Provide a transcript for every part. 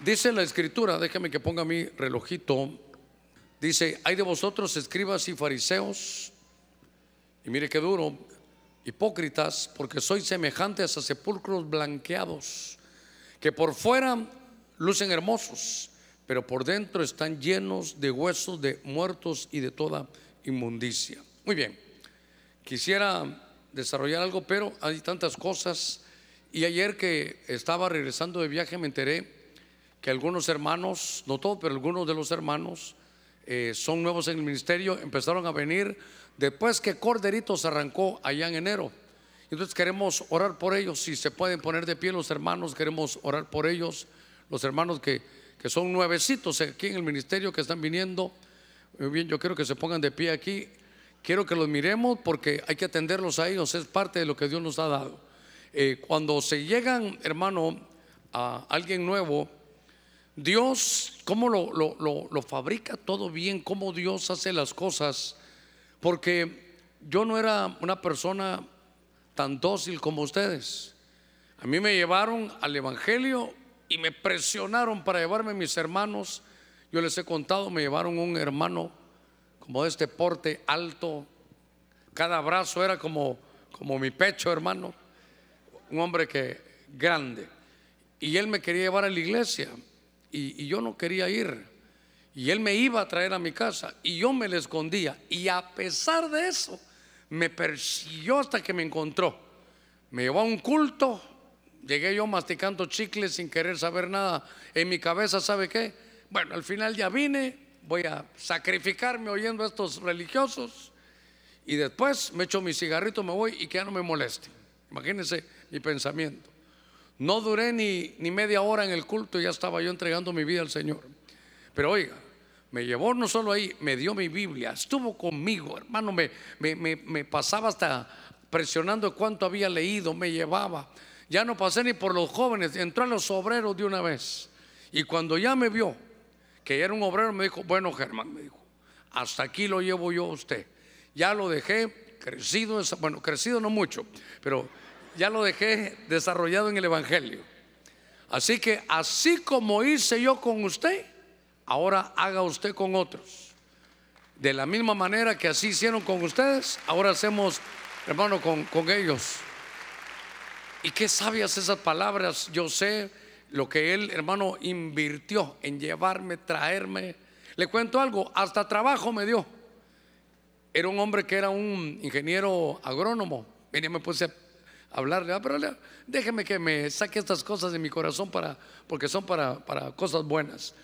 Dice la escritura, déjame que ponga mi relojito. Dice, hay de vosotros escribas y fariseos, y mire qué duro, hipócritas, porque sois semejantes a sepulcros blanqueados, que por fuera lucen hermosos, pero por dentro están llenos de huesos de muertos y de toda inmundicia. Muy bien, quisiera desarrollar algo, pero hay tantas cosas. Y ayer que estaba regresando de viaje me enteré que algunos hermanos, no todos, pero algunos de los hermanos eh, son nuevos en el ministerio, empezaron a venir después que Corderitos arrancó allá en enero. Entonces queremos orar por ellos, si se pueden poner de pie los hermanos, queremos orar por ellos, los hermanos que, que son nuevecitos aquí en el ministerio que están viniendo. Muy bien, yo quiero que se pongan de pie aquí. Quiero que los miremos porque hay que atenderlos a ellos, es parte de lo que Dios nos ha dado. Eh, cuando se llegan, hermano, a alguien nuevo, Dios, ¿cómo lo, lo, lo, fabrica todo bien? ¿Cómo Dios hace las cosas? Porque yo no era una persona tan dócil como ustedes. A mí me llevaron al Evangelio y me presionaron para llevarme mis hermanos. Yo les he contado, me llevaron un hermano como de este porte alto. Cada brazo era como, como mi pecho, hermano. Un hombre que grande. Y él me quería llevar a la iglesia y, yo no quería ir. Y él me iba a traer a mi casa y yo me le escondía. Y a pesar de eso, me persiguió hasta que me encontró. Me llevó a un culto. Llegué yo masticando chicles sin querer saber nada. En mi cabeza, ¿sabe qué? Bueno, al final ya vine, voy a sacrificarme oyendo a estos religiosos y después me echo mi cigarrito, me voy y que ya no me moleste. Imagínense mi pensamiento. No duré ni, ni media hora en el culto y ya estaba yo entregando mi vida al Señor. Pero oiga, me llevó no solo ahí, me dio mi Biblia, estuvo conmigo, hermano, me, me, me, me pasaba hasta presionando cuánto había leído, me llevaba. Ya no pasé ni por los jóvenes, entró a los obreros de una vez. Y cuando ya me vio, que era un obrero, me dijo, bueno Germán, me dijo, hasta aquí lo llevo yo a usted. Ya lo dejé crecido, bueno, crecido no mucho, pero ya lo dejé desarrollado en el Evangelio. Así que así como hice yo con usted, ahora haga usted con otros. De la misma manera que así hicieron con ustedes, ahora hacemos, hermano, con, con ellos. Y qué sabias esas palabras, yo sé lo que él, hermano, invirtió en llevarme, traerme. Le cuento algo, hasta trabajo me dio. Era un hombre que era un ingeniero agrónomo. Venía, me puse a hablarle, ah, pero déjeme que me saque estas cosas de mi corazón para, porque son para, para cosas buenas.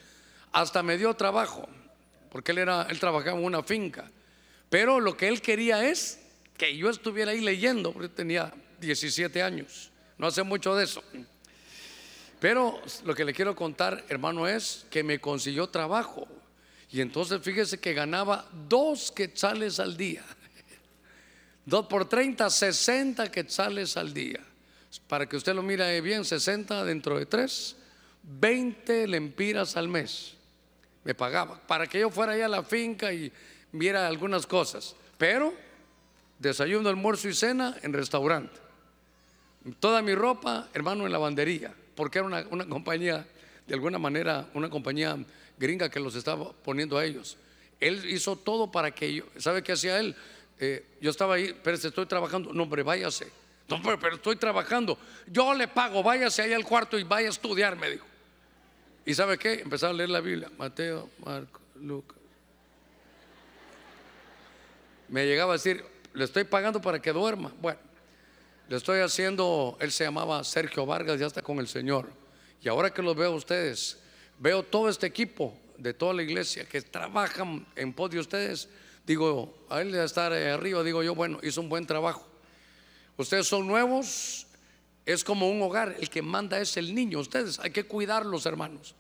Hasta me dio trabajo, porque él, era, él trabajaba en una finca. Pero lo que él quería es que yo estuviera ahí leyendo, porque tenía 17 años. No hace mucho de eso. Pero lo que le quiero contar, hermano, es que me consiguió trabajo. Y entonces fíjese que ganaba dos quetzales al día. Dos por 30, 60 quetzales al día. Para que usted lo mire bien, 60 dentro de tres, 20 lempiras al mes. Me pagaba. Para que yo fuera allá a la finca y viera algunas cosas. Pero desayuno, almuerzo y cena en restaurante. Toda mi ropa, hermano, en lavandería, porque era una, una, compañía, de alguna manera, una compañía gringa que los estaba poniendo a ellos. Él hizo todo para que yo, ¿sabe qué hacía él? Eh, yo estaba ahí, pero estoy trabajando. No, hombre, váyase. No, pero, estoy trabajando. Yo le pago, váyase ahí al cuarto y vaya a estudiar, me dijo. ¿Y sabe qué? Empezaba a leer la Biblia. Mateo, Marco, Lucas. Me llegaba a decir, le estoy pagando para que duerma. Bueno, le estoy haciendo, él se llamaba Sergio Vargas, ya está con el Señor. Y ahora que los veo a ustedes, veo todo este equipo de toda la iglesia que trabajan en pos de ustedes. Digo, a él de estar arriba, digo yo, bueno, hizo un buen trabajo. Ustedes son nuevos, es como un hogar, el que manda es el niño. Ustedes hay que cuidarlos, hermanos.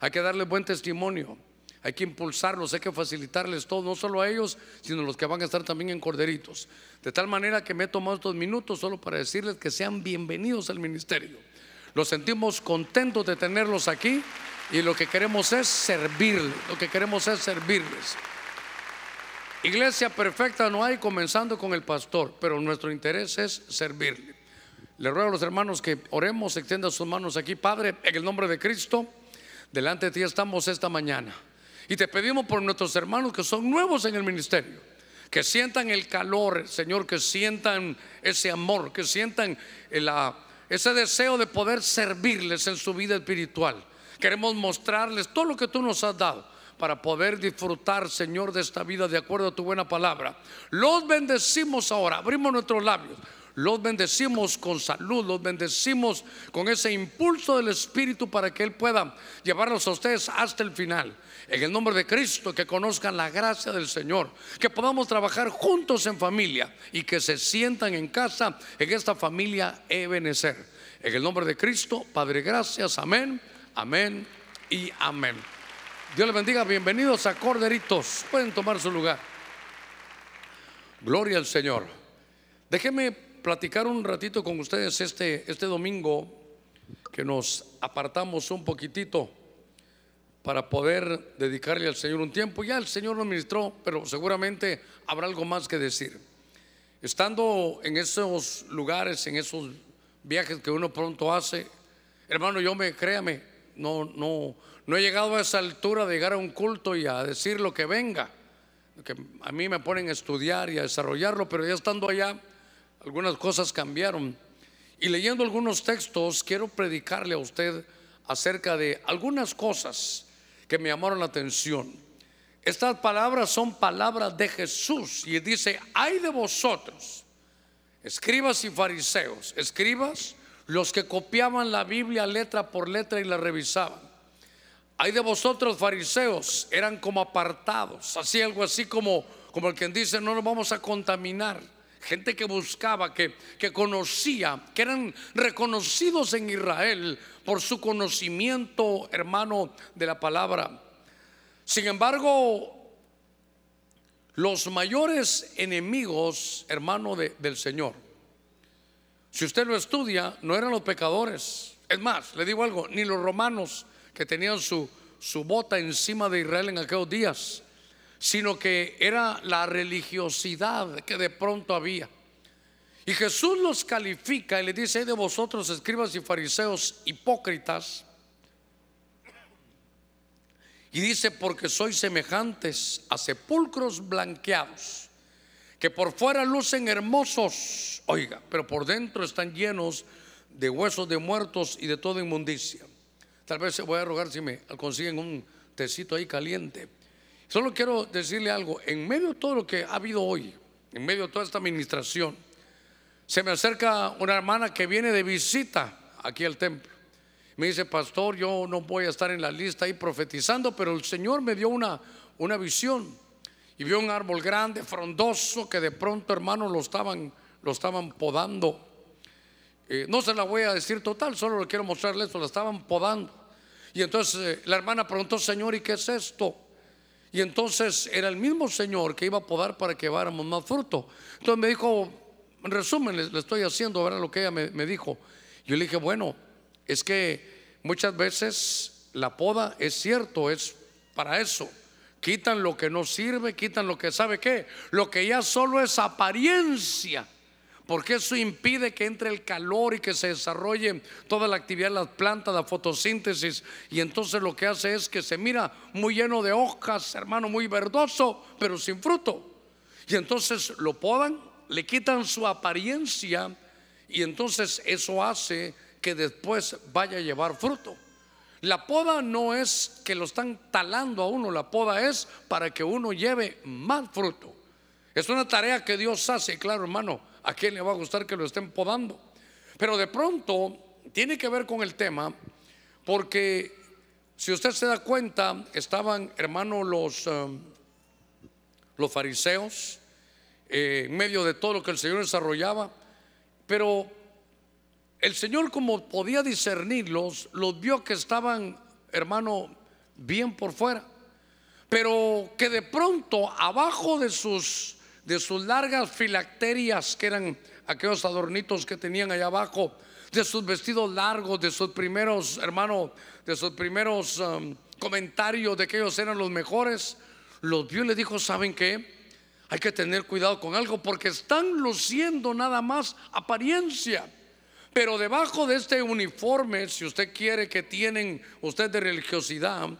Hay que darles buen testimonio. Hay que impulsarlos, hay que facilitarles todo, no solo a ellos, sino a los que van a estar también en Corderitos. De tal manera que me he tomado estos minutos solo para decirles que sean bienvenidos al ministerio. Los sentimos contentos de tenerlos aquí y lo que queremos es servirles, lo que queremos es servirles. Iglesia perfecta no hay, comenzando con el pastor, pero nuestro interés es servirle. Le ruego a los hermanos que oremos, extiendan sus manos aquí, Padre, en el nombre de Cristo. delante de ti estamos esta mañana. Y te pedimos por nuestros hermanos que son nuevos en el ministerio, que sientan el calor, Señor, que sientan ese amor, que sientan ese deseo de poder servirles en su vida espiritual. Queremos mostrarles todo lo que tú nos has dado para poder disfrutar, Señor, de esta vida de acuerdo a tu buena palabra. Los bendecimos ahora, abrimos nuestros labios. Los bendecimos con salud, los bendecimos con ese impulso del Espíritu para que Él pueda llevarlos a ustedes hasta el final. En el nombre de Cristo, que conozcan la gracia del Señor, que podamos trabajar juntos en familia y que se sientan en casa en esta familia Ebenezer. En el nombre de Cristo, Padre, gracias, amén, amén y amén. Dios les bendiga, bienvenidos a Corderitos. Pueden tomar su lugar. Gloria al Señor. Déjenme platicar un ratito con ustedes este, este domingo que nos apartamos un poquitito para poder dedicarle al Señor un tiempo. Ya el Señor nos ministró, pero seguramente habrá algo más que decir. Estando en esos lugares, en esos viajes que uno pronto hace, hermano, yo me, créame, no, no, no he llegado a esa altura de llegar a un culto y a decir lo que venga. Que a mí me ponen a estudiar y a desarrollarlo, pero ya estando allá, algunas cosas cambiaron. Y leyendo algunos textos, quiero predicarle a usted acerca de algunas cosas que me llamaron la atención. Estas palabras son palabras de Jesús y dice, hay de vosotros, escribas y fariseos, escribas los que copiaban la Biblia letra por letra y la revisaban. Hay de vosotros fariseos, eran como apartados, así algo así como, como el que dice, no nos vamos a contaminar gente que buscaba, que, que conocía, que eran reconocidos en Israel por su conocimiento, hermano, de la palabra. Sin embargo, los mayores enemigos, hermano, del Señor, si usted lo estudia, no eran los pecadores. Es más, le digo algo, ni los romanos que tenían su, su bota encima de Israel en aquellos días sino que era la religiosidad que de pronto había. Y Jesús los califica y le dice, de vosotros escribas y fariseos hipócritas, y dice, porque sois semejantes a sepulcros blanqueados, que por fuera lucen hermosos, oiga, pero por dentro están llenos de huesos de muertos y de toda inmundicia. Tal vez se voy a rogar si me consiguen un tecito ahí caliente. Solo quiero decirle algo, en medio de todo lo que ha habido hoy, en medio de toda esta administración, se me acerca una hermana que viene de visita aquí al templo. Me dice, pastor, yo no voy a estar en la lista ahí profetizando, pero el Señor me dio una, una visión y vio un árbol grande, frondoso, que de pronto, hermano, lo estaban, lo estaban podando. Eh, no se la voy a decir total, solo le quiero mostrarle esto, lo estaban podando. Y entonces eh, la hermana preguntó, Señor, ¿y qué es esto? Y entonces era el mismo Señor que iba a podar para que lleváramos más fruto. Entonces me dijo, en resumen, le, estoy haciendo, ahora lo que ella me, me, dijo. Yo le dije, bueno, es que muchas veces la poda es cierto, es para eso. Quitan lo que no sirve, quitan lo que sabe qué, lo que ya solo es apariencia porque eso impide que entre el calor y que se desarrolle toda la actividad de las plantas, la fotosíntesis, y entonces lo que hace es que se mira muy lleno de hojas, hermano, muy verdoso, pero sin fruto. Y entonces lo podan, le quitan su apariencia, y entonces eso hace que después vaya a llevar fruto. La poda no es que lo están talando a uno, la poda es para que uno lleve más fruto. Es una tarea que Dios hace, claro hermano, ¿A quién le va a gustar que lo estén podando? Pero de pronto tiene que ver con el tema, porque si usted se da cuenta, estaban, hermano, los, um, los fariseos eh, en medio de todo lo que el Señor desarrollaba, pero el Señor como podía discernirlos, los vio que estaban, hermano, bien por fuera, pero que de pronto abajo de sus de sus largas filacterias, que eran aquellos adornitos que tenían allá abajo, de sus vestidos largos, de sus primeros, hermano, de sus primeros um, comentarios de que ellos eran los mejores, los vio y le dijo, ¿saben qué? Hay que tener cuidado con algo porque están luciendo nada más apariencia. Pero debajo de este uniforme, si usted quiere que tienen usted de religiosidad,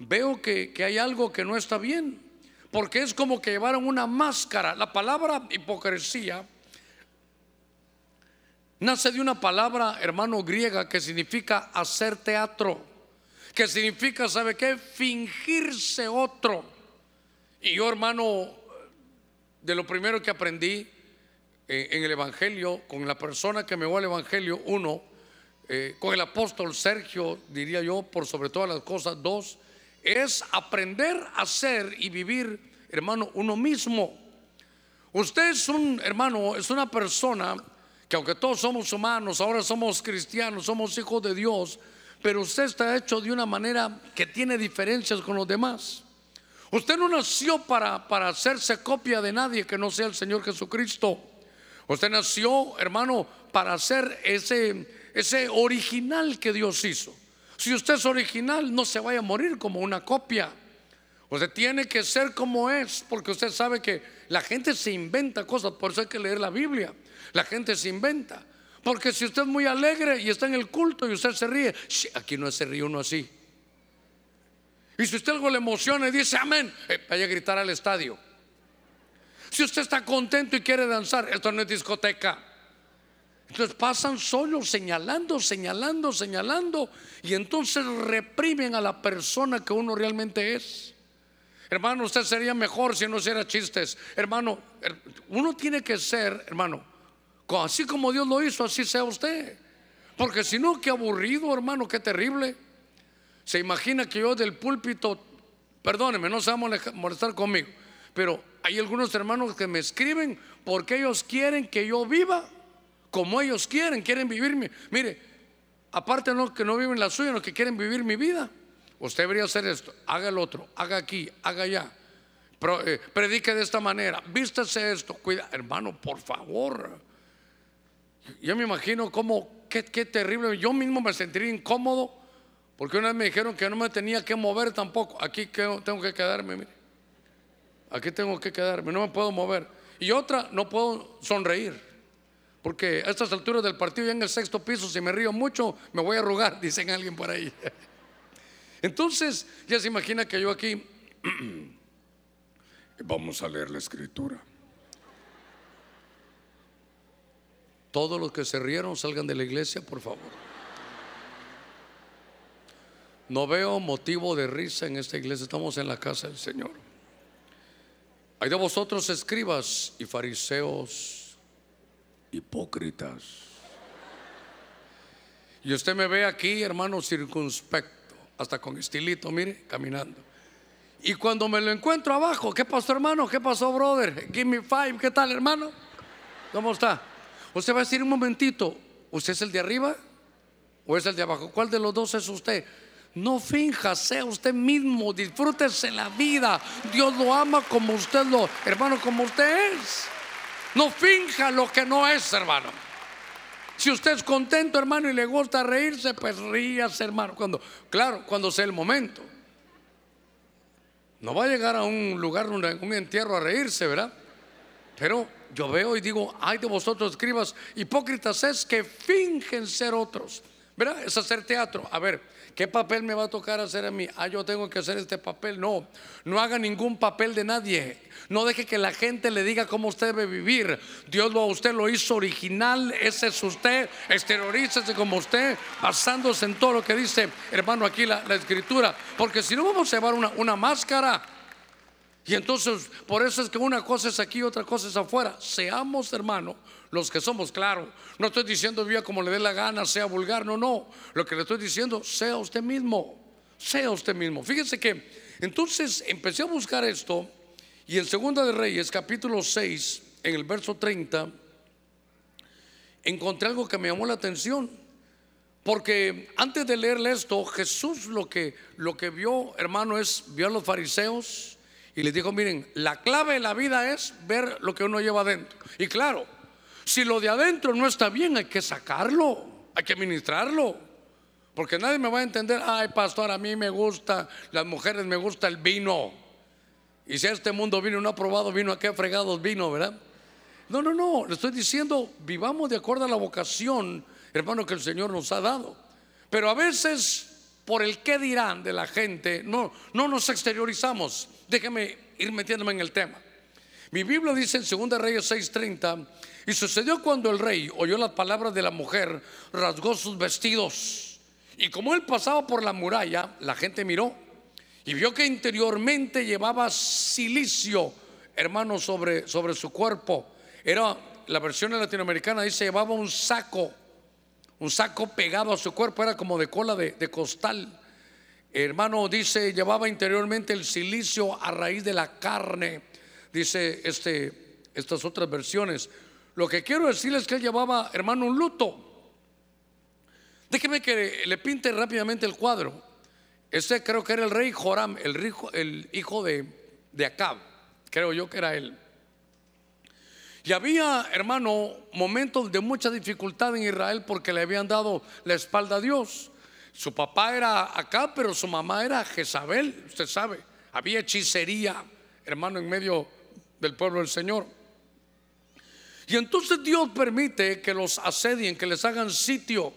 veo que, que hay algo que no está bien. Porque es como que llevaron una máscara. La palabra hipocresía nace de una palabra, hermano, griega que significa hacer teatro. Que significa, ¿sabe qué? Fingirse otro. Y yo, hermano, de lo primero que aprendí eh, en el Evangelio, con la persona que me va al Evangelio, uno, eh, con el apóstol Sergio, diría yo, por sobre todas las cosas, dos, es aprender a ser y vivir, hermano, uno mismo. Usted es un, hermano, es una persona que aunque todos somos humanos, ahora somos cristianos, somos hijos de Dios, pero usted está hecho de una manera que tiene diferencias con los demás. Usted no nació para, para hacerse copia de nadie que no sea el Señor Jesucristo. Usted nació, hermano, para ser ese, ese original que Dios hizo. Si usted es original, no se vaya a morir como una copia. Usted tiene que ser como es, porque usted sabe que la gente se inventa cosas, por eso hay que leer la Biblia. La gente se inventa. Porque si usted es muy alegre y está en el culto y usted se ríe, aquí no se ríe uno así. Y si usted algo le emociona y dice amén, eh, vaya a gritar al estadio. Si usted está contento y quiere danzar, esto no es discoteca. Entonces pasan solos señalando, señalando, señalando y entonces reprimen a la persona que uno realmente es. Hermano, usted sería mejor si no hiciera chistes. Hermano, uno tiene que ser, hermano, así como Dios lo hizo, así sea usted. Porque si no, qué aburrido, hermano, qué terrible. Se imagina que yo del púlpito, perdóneme, no se va a molestar conmigo, pero hay algunos hermanos que me escriben porque ellos quieren que yo viva como ellos quieren, quieren vivirme. Mire, aparte no que no viven la suya, no que quieren vivir mi vida. Usted debería hacer esto, haga el otro, haga aquí, haga allá. Eh, predique de esta manera, vístase esto, cuida, hermano, por favor. Yo me imagino cómo, qué, qué terrible. Yo mismo me sentiría incómodo porque una vez me dijeron que no me tenía que mover tampoco. Aquí tengo que quedarme, mire. Aquí tengo que quedarme, no me puedo mover. Y otra, no puedo sonreír. Porque a estas alturas del partido, ya en el sexto piso, si me río mucho, me voy a arrugar, dicen alguien por ahí. Entonces, ya se imagina que yo aquí, vamos a leer la escritura. Todos los que se rieron salgan de la iglesia, por favor. No veo motivo de risa en esta iglesia, estamos en la casa del Señor. Hay de vosotros escribas y fariseos hipócritas. Y usted me ve aquí, hermano, circunspecto, hasta con estilito, mire, caminando. Y cuando me lo encuentro abajo, ¿qué pasó, hermano? ¿Qué pasó, brother? Give me five, ¿qué tal, hermano? ¿Cómo está? Usted va a decir un momentito, ¿usted es el de arriba o es el de abajo? ¿Cuál de los dos es usted? No finja, sea usted mismo, disfrútese la vida. Dios lo ama como usted lo, hermano, como usted es. No finja lo que no es, hermano. Si usted es contento, hermano, y le gusta reírse, pues ríase, hermano. Cuando, claro, cuando sea el momento. No va a llegar a un lugar, un entierro a reírse, ¿verdad? Pero yo veo y digo, ay de vosotros escribas, hipócritas es que fingen ser otros. ¿Verdad? Es hacer teatro. A ver, ¿qué papel me va a tocar hacer a mí? Ah, yo tengo que hacer este papel. No, no haga ningún papel de nadie. No deje que la gente le diga cómo usted debe vivir. Dios lo, usted lo hizo original. Ese es usted. Exteriorícese como usted, basándose en todo lo que dice, hermano, aquí la, escritura. Porque si no vamos a llevar una, una máscara. Y entonces, por eso es que una cosa es aquí, otra cosa es afuera. Seamos, hermano, los que somos, claro. No estoy diciendo viva como le dé la gana, sea vulgar, no, no. Lo que le estoy diciendo, sea usted mismo, sea usted mismo. Fíjense que entonces empecé a buscar esto y en Segunda de Reyes, capítulo 6, en el verso 30, encontré algo que me llamó la atención. Porque antes de leerle esto, Jesús lo que, lo que vio, hermano, es, vio a los fariseos y les dijo, miren, la clave de la vida es ver lo que uno lleva adentro. Y claro, si lo de adentro no está bien, hay que sacarlo, hay que ministrarlo. Porque nadie me va a entender, ay pastor, a mí me gusta, las mujeres me gusta el vino. Y si a este mundo vino no ha probado vino, ¿a qué fregados vino, verdad? No, no, no, le estoy diciendo, vivamos de acuerdo a la vocación, hermano, que el Señor nos ha dado. Pero a veces, por el qué dirán de la gente, no, no nos exteriorizamos. Déjeme ir metiéndome en el tema. Mi Biblia dice en 2 Reyes 6:30, y sucedió cuando el rey oyó las palabras de la mujer, rasgó sus vestidos. Y como él pasaba por la muralla, la gente miró y vio que interiormente llevaba silicio, hermano, sobre, sobre su cuerpo. Era la versión latinoamericana, dice, llevaba un saco, un saco pegado a su cuerpo, era como de cola de, de costal. Hermano, dice, llevaba interiormente el silicio a raíz de la carne dice este, estas otras versiones. Lo que quiero decirles es que él llevaba, hermano, un luto. Déjeme que le pinte rápidamente el cuadro. Ese creo que era el rey Joram, el, el hijo de, de Acab. Creo yo que era él. Y había, hermano, momentos de mucha dificultad en Israel porque le habían dado la espalda a Dios. Su papá era Acab, pero su mamá era Jezabel, usted sabe. Había hechicería, hermano, en medio del pueblo del Señor. Y entonces Dios permite que los asedien, que les hagan sitio.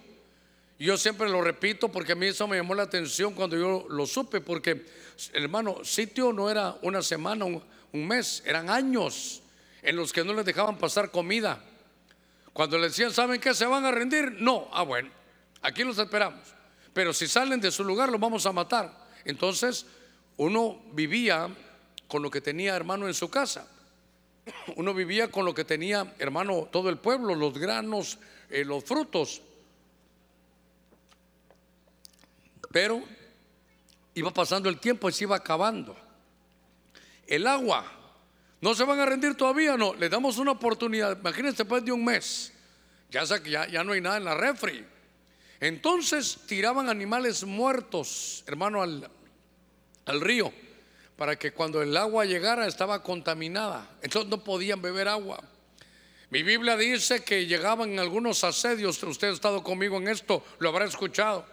Yo siempre lo repito porque a mí eso me llamó la atención cuando yo lo supe, porque hermano, sitio no era una semana, un, mes, eran años en los que no les dejaban pasar comida. Cuando les decían, ¿saben qué? ¿Se van a rendir? No, ah bueno, aquí los esperamos. Pero si salen de su lugar, los vamos a matar. Entonces, uno vivía con lo que tenía hermano en su casa. Uno vivía con lo que tenía hermano todo el pueblo, los granos, eh, los frutos. Pero iba pasando el tiempo y se iba acabando. El agua, ¿no se van a rendir todavía? No, le damos una oportunidad. Imagínense después de un mes, ya, ya, ya no hay nada en la refri. Entonces tiraban animales muertos, hermano, al río para que cuando el agua llegara estaba contaminada. Entonces no podían beber agua. Mi Biblia dice que llegaban algunos asedios, usted ha estado conmigo en esto, lo habrá escuchado,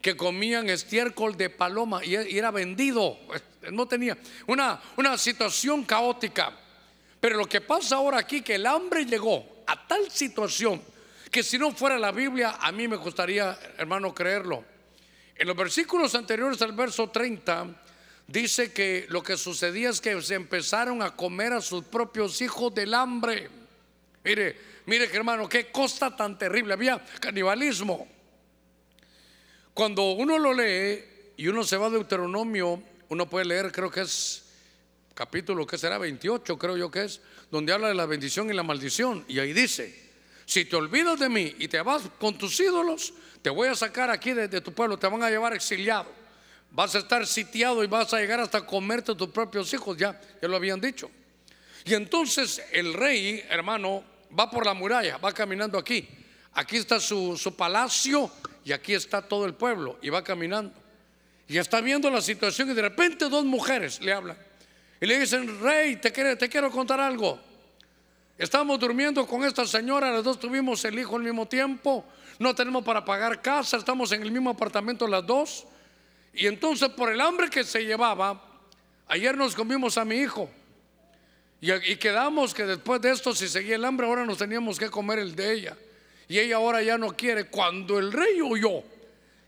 que comían estiércol de paloma y era vendido. No tenía una, una situación caótica. Pero lo que pasa ahora aquí, que el hambre llegó a tal situación que si no fuera la Biblia, a mí me gustaría, hermano, creerlo. En los versículos anteriores al verso 30, dice que lo que sucedía es que se empezaron a comer a sus propios hijos del hambre. Mire, mire hermano, qué cosa tan terrible. Había canibalismo. Cuando uno lo lee y uno se va a Deuteronomio, uno puede leer, creo que es capítulo que será 28, creo yo que es, donde habla de la bendición y la maldición. Y ahí dice, si te olvidas de mí y te vas con tus ídolos, te voy a sacar aquí de tu pueblo, te van a llevar exiliado. Vas a estar sitiado y vas a llegar hasta comerte a tus propios hijos, ya, ya lo habían dicho. Y entonces el rey, hermano, va por la muralla, va caminando aquí. Aquí está su, palacio y aquí está todo el pueblo y va caminando. Y está viendo la situación y de repente dos mujeres le hablan. Y le dicen, rey, te quiero, te quiero contar algo. Estamos durmiendo con esta señora, las dos tuvimos el hijo al mismo tiempo, no tenemos para pagar casa, estamos en el mismo apartamento las dos. Y entonces por el hambre que se llevaba, ayer nos comimos a mi hijo. Y, quedamos que después de esto, si seguía el hambre, ahora nos teníamos que comer el de ella. Y ella ahora ya no quiere. Cuando el rey huyó,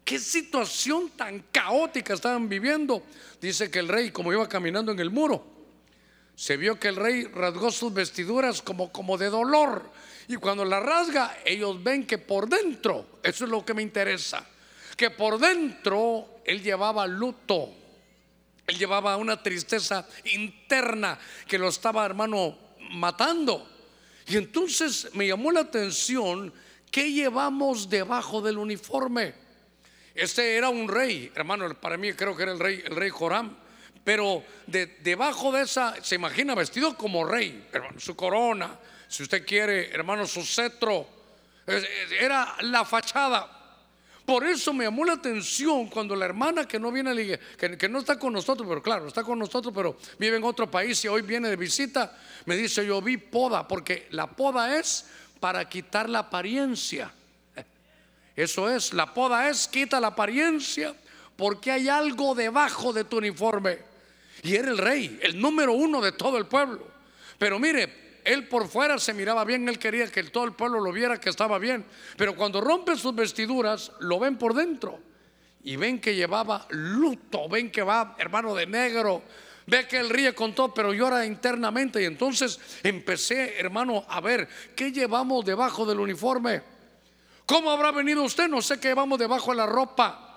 qué situación tan caótica estaban viviendo. Dice que el rey, como iba caminando en el muro, se vio que el rey rasgó sus vestiduras como, como de dolor. Y cuando la rasga, ellos ven que por dentro, eso es lo que me interesa, que por dentro él llevaba luto, él llevaba una tristeza interna que lo estaba, hermano, matando. Y entonces me llamó la atención ¿qué llevamos debajo del uniforme? Este era un rey, hermano, para mí creo que era el rey, el rey Joram. Pero de, debajo de esa, se imagina vestido como rey, hermano, su corona, si usted quiere, hermano, su cetro. Era la fachada. Por eso me llamó la atención cuando la hermana que no viene a la iglesia, que, no está con nosotros, pero claro, está con nosotros, pero vive en otro país y hoy viene de visita, me dice, yo vi poda, porque la poda es para quitar la apariencia. Eso es, la poda es quita la apariencia porque hay algo debajo de tu uniforme. Y era el rey, el número uno de todo el pueblo. Pero mire, él por fuera se miraba bien, él quería que todo el pueblo lo viera que estaba bien, pero cuando rompe sus vestiduras, lo ven por dentro y ven que llevaba luto, ven que va hermano de negro, ve que él ríe con todo, pero llora internamente y entonces empecé, hermano, a ver qué llevamos debajo del uniforme. ¿Cómo habrá venido usted? No sé qué llevamos debajo de la ropa.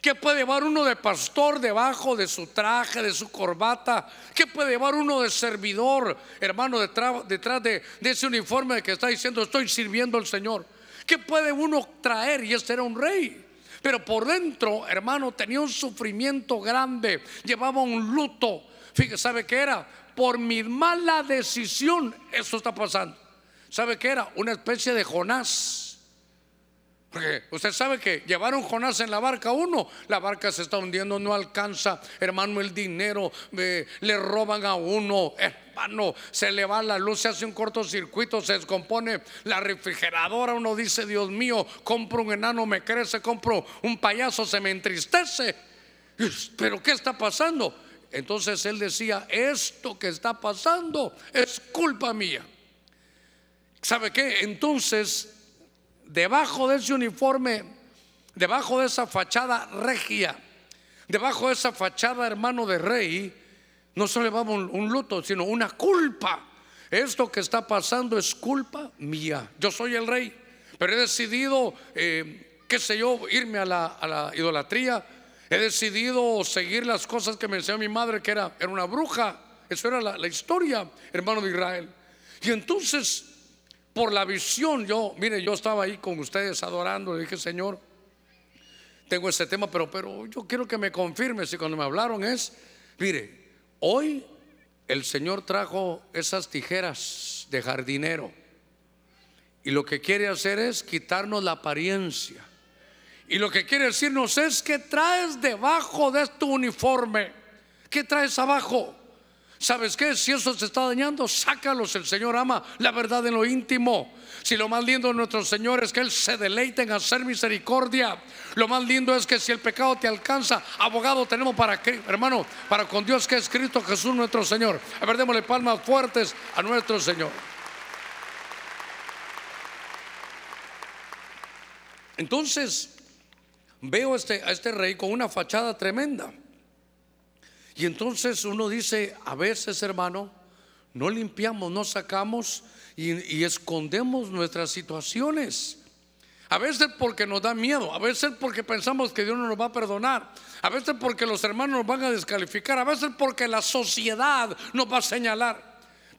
¿Qué puede llevar uno de pastor debajo de su traje, de su corbata? ¿Qué puede llevar uno de servidor, hermano, detrás, detrás de, de, ese uniforme que está diciendo estoy sirviendo al Señor? ¿Qué puede uno traer? Y este era un rey. Pero por dentro, hermano, tenía un sufrimiento grande, llevaba un luto. Fíjese, ¿sabe qué era? Por mi mala decisión, eso está pasando. ¿Sabe qué era? Una especie de Jonás. Porque usted sabe que llevaron Jonás en la barca uno, la barca se está hundiendo, no alcanza, hermano, el dinero, le roban a uno, hermano, se le va la luz, se hace un cortocircuito, se descompone la refrigeradora, uno dice, Dios mío, compro un enano, me crece, compro un payaso, se me entristece. Pero ¿qué está pasando? Entonces él decía, esto que está pasando es culpa mía. ¿Sabe qué? Entonces debajo de ese uniforme, debajo de esa fachada regia, debajo de esa fachada hermano de rey, no solo llevaba un, luto, sino una culpa. Esto que está pasando es culpa mía. Yo soy el rey, pero he decidido, eh, qué sé yo, irme a la, idolatría. He decidido seguir las cosas que me enseñó mi madre, que era, era una bruja. Eso era la historia, hermano de Israel. Y entonces por la visión, yo, mire, yo estaba ahí con ustedes adorando, le dije, Señor, tengo ese tema, pero, pero yo quiero que me confirme si cuando me hablaron es, mire, hoy el Señor trajo esas tijeras de jardinero y lo que quiere hacer es quitarnos la apariencia. Y lo que quiere decirnos es que traes debajo de tu uniforme, ¿qué traes abajo? ¿Sabes qué? Si eso se está dañando, sácalos. El Señor ama la verdad en lo íntimo. Si lo más lindo de nuestro Señor es que Él se deleite en hacer misericordia. Lo más lindo es que si el pecado te alcanza, abogado tenemos para hermano, para con Dios que es Cristo Jesús nuestro Señor. A ver, démosle palmas fuertes a nuestro Señor. Entonces, veo este, a este rey con una fachada tremenda. Y entonces uno dice, a veces hermano, no limpiamos, no sacamos y, escondemos nuestras situaciones. A veces porque nos da miedo, a veces porque pensamos que Dios no nos va a perdonar, a veces porque los hermanos nos van a descalificar, a veces porque la sociedad nos va a señalar.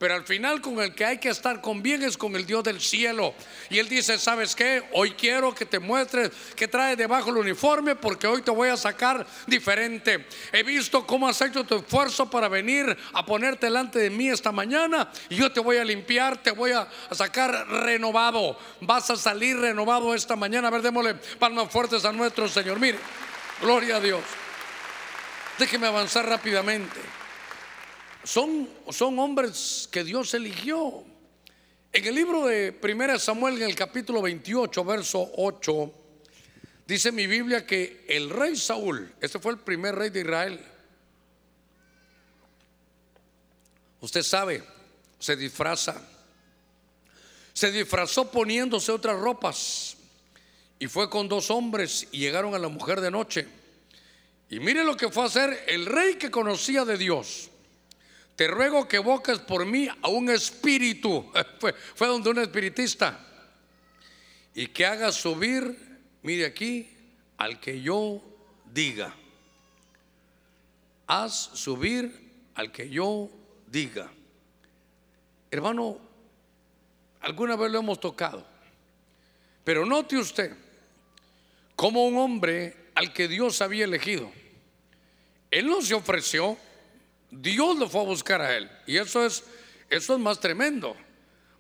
Pero al final con el que hay que estar con bien es con el Dios del cielo. Y Él dice, ¿sabes qué? Hoy quiero que te muestres que trae debajo el uniforme porque hoy te voy a sacar diferente. He visto cómo has hecho tu esfuerzo para venir a ponerte delante de mí esta mañana y yo te voy a limpiar, te voy a sacar renovado. Vas a salir renovado esta mañana. A ver, démosle palmas fuertes a nuestro Señor. Mire, gloria a Dios. Déjeme avanzar rápidamente son, son hombres que Dios eligió. En el libro de 1 Samuel, en el capítulo 28, verso 8, dice mi Biblia que el rey Saúl, este fue el primer rey de Israel, usted sabe, se disfraza, se disfrazó poniéndose otras ropas y fue con dos hombres y llegaron a la mujer de noche. Y mire lo que fue a hacer el rey que conocía de Dios te ruego que evoques por mí a un espíritu. Fue, fue donde un espiritista. Y que haga subir, mire aquí, al que yo diga. Haz subir al que yo diga. Hermano, alguna vez lo hemos tocado. Pero note usted como un hombre al que Dios había elegido. Él no se ofreció Dios lo fue a buscar a él. Y eso es, eso es más tremendo.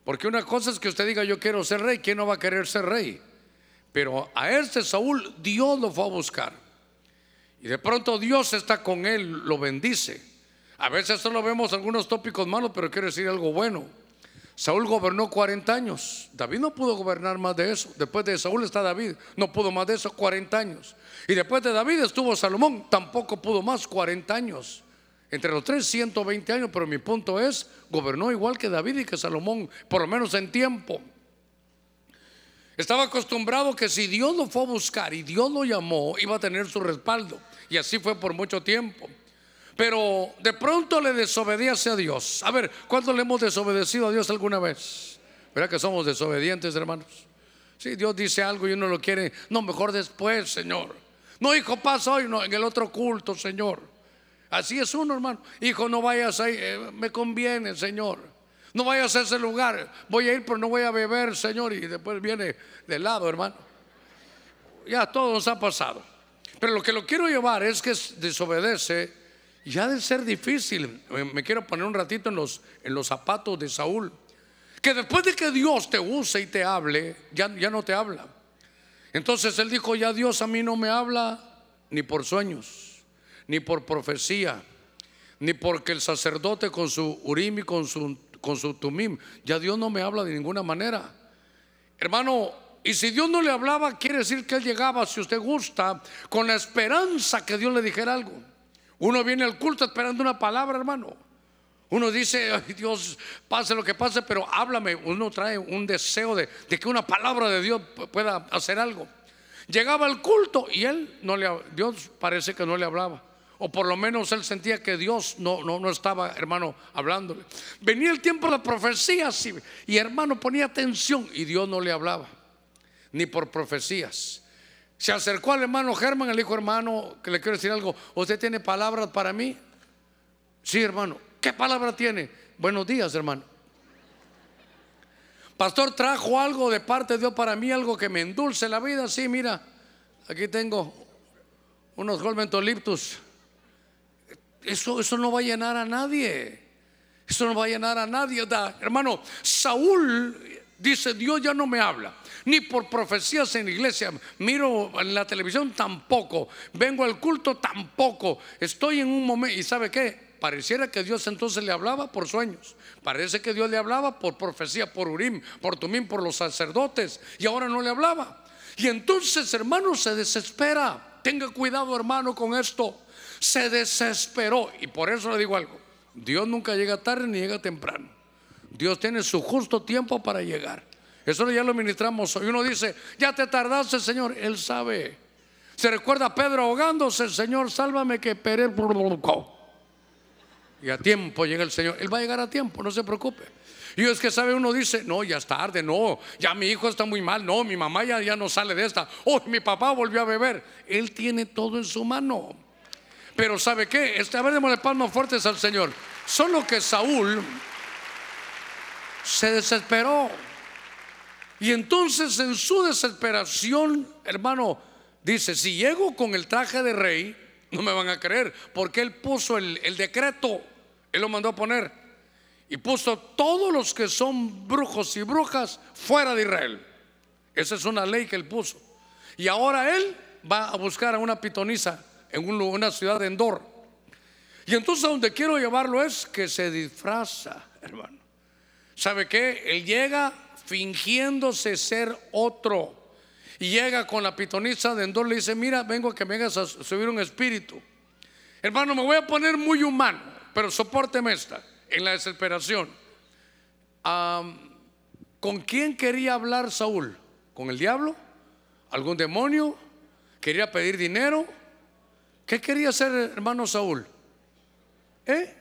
Porque una cosa es que usted diga yo quiero ser rey, ¿quién no va a querer ser rey? Pero a este Saúl Dios lo fue a buscar. Y de pronto Dios está con él, lo bendice. A veces solo vemos algunos tópicos malos, pero quiero decir algo bueno. Saúl gobernó 40 años. David no pudo gobernar más de eso. Después de Saúl está David. No pudo más de eso 40 años. Y después de David estuvo Salomón. Tampoco pudo más 40 años. Entre los tres, 120 años, pero mi punto es, gobernó igual que David y que Salomón, por lo menos en tiempo. Estaba acostumbrado que si Dios lo fue a buscar y Dios lo llamó, iba a tener su respaldo. Y así fue por mucho tiempo. Pero de pronto le desobedece a Dios. A ver, ¿cuánto le hemos desobedecido a Dios alguna vez? ¿Verdad que somos desobedientes, hermanos? Si Dios dice algo y uno lo quiere, no, mejor después, Señor. No, hijo, pasa hoy, no, en el otro culto, Señor. Así es uno, hermano. Hijo, no vayas ahí, eh, me conviene, Señor. No vayas a ese lugar. Voy a ir, pero no voy a beber, Señor. Y después viene de lado, hermano. Ya todo nos ha pasado. Pero lo que lo quiero llevar es que desobedece. Ya de ser difícil. Me quiero poner un ratito en los, en los zapatos de Saúl. Que después de que Dios te use y te hable, ya, ya no te habla. Entonces él dijo, ya Dios a mí no me habla ni por sueños, ni por profecía, ni porque el sacerdote con su urim y con su, con su tumim, ya Dios no me habla de ninguna manera. Hermano, y si Dios no le hablaba, quiere decir que él llegaba, si usted gusta, con la esperanza que Dios le dijera algo. Uno viene al culto esperando una palabra, hermano. Uno dice, Ay, Dios, pase lo que pase, pero háblame. Uno trae un deseo de, que una palabra de Dios pueda hacer algo. Llegaba al culto y él no le, Dios parece que no le hablaba. O por lo menos él sentía que Dios no, no, no estaba, hermano, hablándole. Venía el tiempo de profecías y, y hermano ponía atención y Dios no le hablaba, ni por profecías. Se acercó al hermano Germán, le dijo, hermano, que le quiero decir algo, ¿usted tiene palabras para mí? Sí, hermano. ¿Qué palabra tiene? Buenos días, hermano. Pastor, trajo algo de parte de Dios para mí, algo que me endulce la vida. Sí, mira, aquí tengo unos Golmentoliptus. Eso, eso no va a llenar a nadie. Eso no va a llenar a nadie. hermano, Saúl dice, Dios ya no me habla. Ni por profecías en iglesia. Miro en la televisión tampoco. Vengo al culto tampoco. Estoy en un momento. ¿Y sabe qué? Pareciera que Dios entonces le hablaba por sueños. Parece que Dios le hablaba por profecía, por Urim, por Tumim, por los sacerdotes. Y ahora no le hablaba. Y entonces, hermano, se desespera. Tenga cuidado, hermano, con esto. Se desesperó. Y por eso le digo algo. Dios nunca llega tarde ni llega temprano. Dios tiene su justo tiempo para llegar. Eso ya lo ministramos hoy. Uno dice, ya te tardaste, Señor. Él sabe. Se recuerda a Pedro ahogándose, Señor, sálvame que peré. Y a tiempo llega el Señor. Él va a llegar a tiempo, no se preocupe. Y es que sabe, uno dice, no, ya es tarde, no, ya mi hijo está muy mal, no, mi mamá ya, ya no sale de esta, oh, mi papá volvió a beber. Él tiene todo en su mano. Pero ¿sabe qué? Este, a ver, démosle palmas fuertes al Señor. Solo que Saúl se desesperó. Y entonces en su desesperación, hermano, dice, si llego con el traje de rey, no me van a creer, porque él puso el, el decreto él lo mandó a poner y puso todos los que son brujos y brujas fuera de Israel. Esa es una ley que él puso. Y ahora él va a buscar a una pitonisa en una ciudad de Endor. Y entonces donde quiero llevarlo es que se disfraza, hermano. ¿Sabe qué? Él llega fingiéndose ser otro. Y llega con la pitonisa de Endor, le dice, mira, vengo a que me hagas a subir un espíritu. Hermano, me voy a poner muy humano. Pero soporteme esta, en la desesperación. ¿Con quién quería hablar Saúl? ¿Con el diablo? ¿Algún demonio? ¿Quería pedir dinero? ¿Qué quería hacer hermano Saúl? ¿Eh?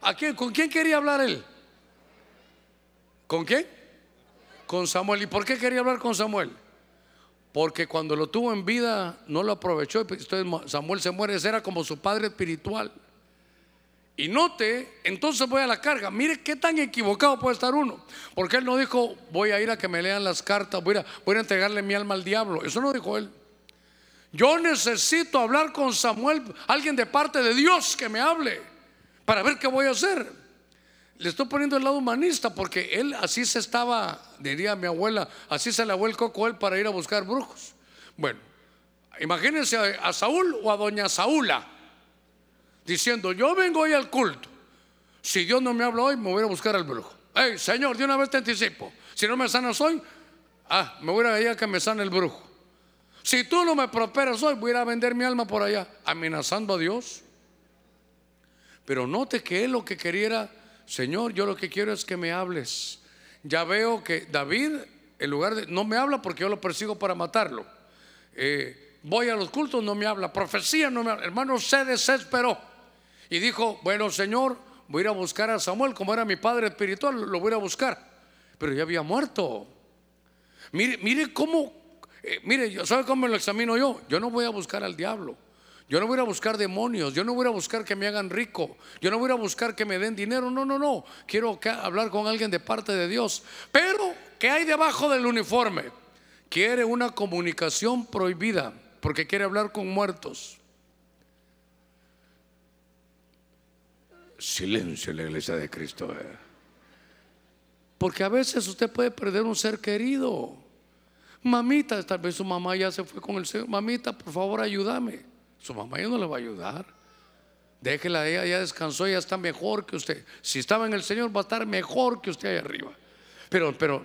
¿A ¿Con quién quería hablar él? ¿Con quién? Con Samuel. ¿Y por qué quería hablar con Samuel? Porque cuando lo tuvo en vida no lo aprovechó. Entonces Samuel se muere. Era como su padre espiritual. Y note, entonces voy a la carga. Mire qué tan equivocado puede estar uno. Porque él no dijo, voy a ir a que me lean las cartas, voy a entregarle mi alma al diablo. Eso no dijo él. Yo necesito hablar con Samuel, alguien de parte de Dios que me hable, para ver qué voy a hacer. Le estoy poniendo el lado humanista porque él así se estaba, diría mi abuela, así se lavó el coco él para ir a buscar brujos. Bueno, imagínense a, a Saúl o a doña Saúla diciendo, yo vengo hoy al culto. Si Dios no me habla hoy, me voy a buscar al brujo. Hey, Señor, de una vez te anticipo. Si no me sanas hoy, ah, me voy a ir a que me sane el brujo. Si tú no me prosperas hoy, voy a ir a vender mi alma por allá, amenazando a Dios. Pero note que él lo que quería Señor, yo lo que quiero es que me hables. Ya veo que David, en lugar de, no me habla porque yo lo persigo para matarlo. Eh, voy a los cultos, no me habla. Profecía, no me habla. Hermano, se desesperó. Y dijo, bueno, Señor, voy a ir a buscar a Samuel, como era mi padre espiritual, lo voy a a buscar. Pero ya había muerto. Mire, mire cómo, eh, mire, ¿sabe cómo lo examino yo? Yo no voy a buscar al diablo. Yo no voy a buscar demonios, yo no voy a buscar que me hagan rico, yo no voy a buscar que me den dinero, no, no, no. Quiero hablar con alguien de parte de Dios. Pero, ¿qué hay debajo del uniforme? Quiere una comunicación prohibida porque quiere hablar con muertos. Silencio en la iglesia de Cristo. Eh. Porque a veces usted puede perder un ser querido. Mamita, tal vez su mamá ya se fue con el Señor. Mamita, por favor, ayúdame. Su mamá ya no le va a ayudar. Déjela, ella ya descansó, ella está mejor que usted. Si estaba en el Señor, va a estar mejor que usted ahí arriba. Pero, pero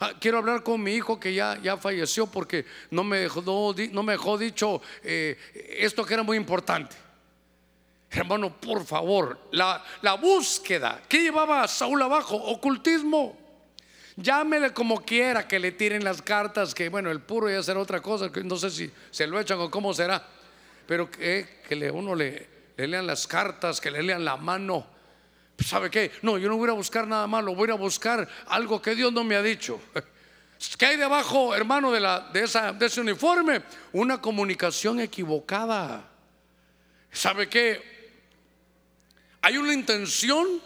ah, quiero hablar con mi hijo que ya, ya falleció porque no me dejó, no, me dejó dicho eh, esto que era muy importante. Hermano, por favor, la, la búsqueda. ¿Qué llevaba a Saúl abajo? Ocultismo. Llámele como quiera, que le tiren las cartas, que bueno, el puro ya será otra cosa, que no sé si se lo echan o cómo será, pero que, que le, uno le, le, lean las cartas, que le lean la mano. ¿Sabe qué? No, yo no voy a buscar nada malo, voy a buscar algo que Dios no me ha dicho. ¿Qué hay debajo, hermano, de, la, de, esa, de ese uniforme? Una comunicación equivocada. ¿Sabe qué? Hay una intención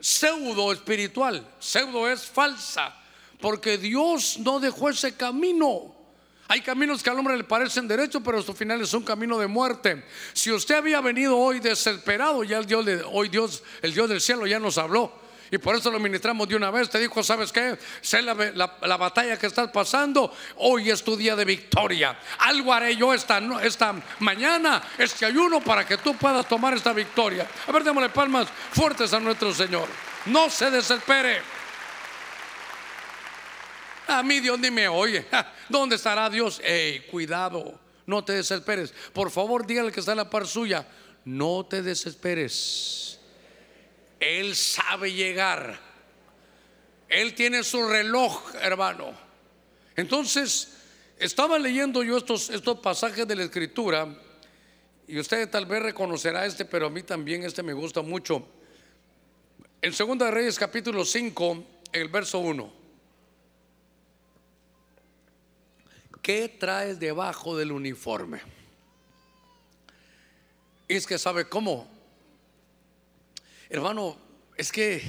pseudo espiritual. Pseudo es falsa, porque Dios no dejó ese camino. Hay caminos que al hombre le parecen derechos, pero su final es un camino de muerte. Si usted había venido hoy desesperado, ya el Dios, hoy Dios, el Dios del cielo ya nos habló. Y por eso lo ministramos de una vez. Te dijo, ¿sabes qué? Sé la, la, batalla que estás pasando. Hoy es tu día de victoria. Algo haré yo esta, esta mañana, este ayuno, para que tú puedas tomar esta victoria. A ver, démosle palmas fuertes a nuestro Señor. No se desespere. A mí Dios ni me oye. ¿Dónde estará Dios? Ey, cuidado. No te desesperes. Por favor, dígale que está en la par suya. No te desesperes. Él sabe llegar. Él tiene su reloj, hermano. Entonces, estaba leyendo yo estos, estos pasajes de la escritura y usted tal vez reconocerá este, pero a mí también este me gusta mucho. En 2 Reyes capítulo 5, el verso 1. ¿Qué traes debajo del uniforme? es que sabe cómo Hermano, es que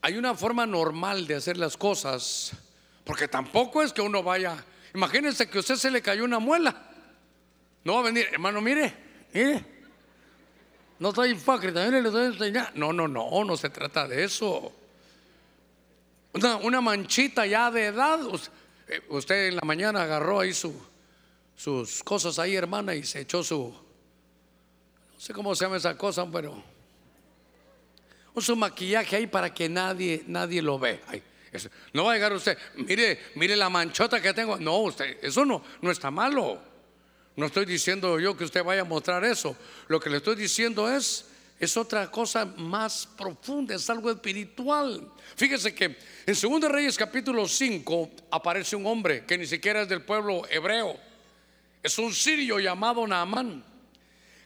hay una forma normal de hacer las cosas, porque tampoco es que uno vaya, imagínense que a usted se le cayó una muela, no va a venir, hermano, mire, mire, no estoy hipócrita, mire, le estoy enseñando. No, no, no, no se trata de eso. Una, manchita ya de edad, usted en la mañana agarró ahí su, sus cosas ahí, hermana, y se echó su no sé cómo se llama esa cosa, pero un su maquillaje ahí para que nadie, nadie lo ve. no va a llegar usted, mire, mire la manchota que tengo. No, usted, eso no, no está malo. No estoy diciendo yo que usted vaya a mostrar eso. Lo que le estoy diciendo es, es otra cosa más profunda, es algo espiritual. Fíjese que en 2 Reyes capítulo 5 aparece un hombre que ni siquiera es del pueblo hebreo. Es un sirio llamado Naamán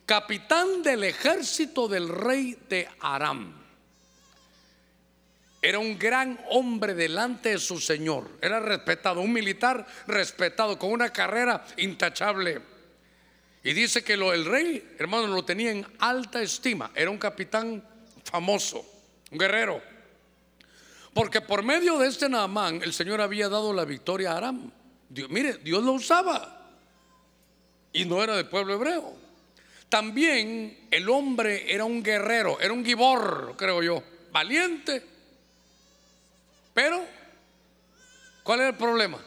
capitán del ejército del rey de Aram. Era un gran hombre delante de su señor. Era respetado, un militar respetado, con una carrera intachable. Y dice que lo, el rey, hermano, lo tenía en alta estima. Era un capitán famoso, un guerrero. Porque por medio de este Naamán, el Señor había dado la victoria a Aram. mire, Dios lo usaba. Y no era del pueblo hebreo. También el hombre era un guerrero, era un gibor, creo yo, valiente. Pero, ¿cuál era el problema?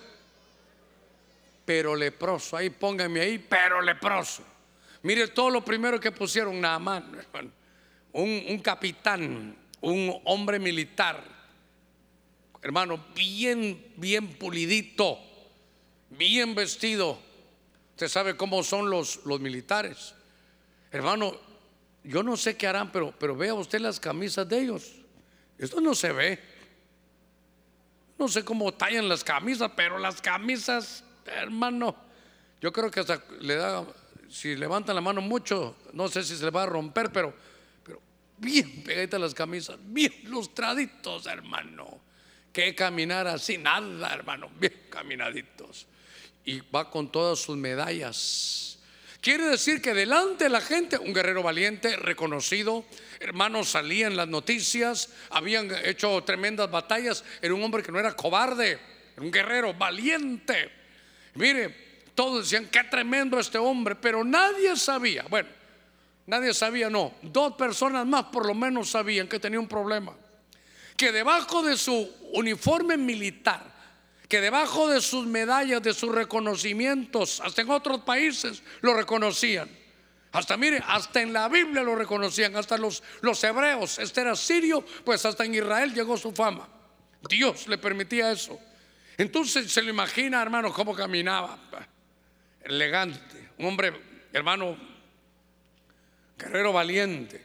Pero leproso, ahí pónganme ahí, pero leproso. Mire todo lo primero que pusieron, nada más, un, un capitán, un hombre militar, hermano, bien, bien pulidito, bien vestido. Usted sabe cómo son los, los militares Hermano, yo no sé qué harán, pero, pero vea usted las camisas de ellos. Esto no se ve. No sé cómo tallan las camisas, pero las camisas, hermano, yo creo que hasta le da, si levantan la mano mucho, no sé si se le va a romper, pero, pero bien pegaditas las camisas, bien lustraditos, hermano. Que caminar así, nada, hermano, bien caminaditos. Y va con todas sus medallas. Quiere decir que delante de la gente, un guerrero valiente, reconocido, hermanos, salía en las noticias, habían hecho tremendas batallas, era un hombre que no era cobarde, era un guerrero valiente. Mire, todos decían, qué tremendo este hombre, pero nadie sabía, bueno, nadie sabía, no, dos personas más por lo menos sabían que tenía un problema, que debajo de su uniforme militar, que debajo de sus medallas, de sus reconocimientos, hasta en otros países lo reconocían. Hasta mire, hasta en la Biblia lo reconocían, hasta los, los hebreos, este era sirio, pues hasta en Israel llegó su fama. Dios le permitía eso. Entonces se lo imagina, hermano, cómo caminaba. Elegante, un hombre, hermano, guerrero valiente.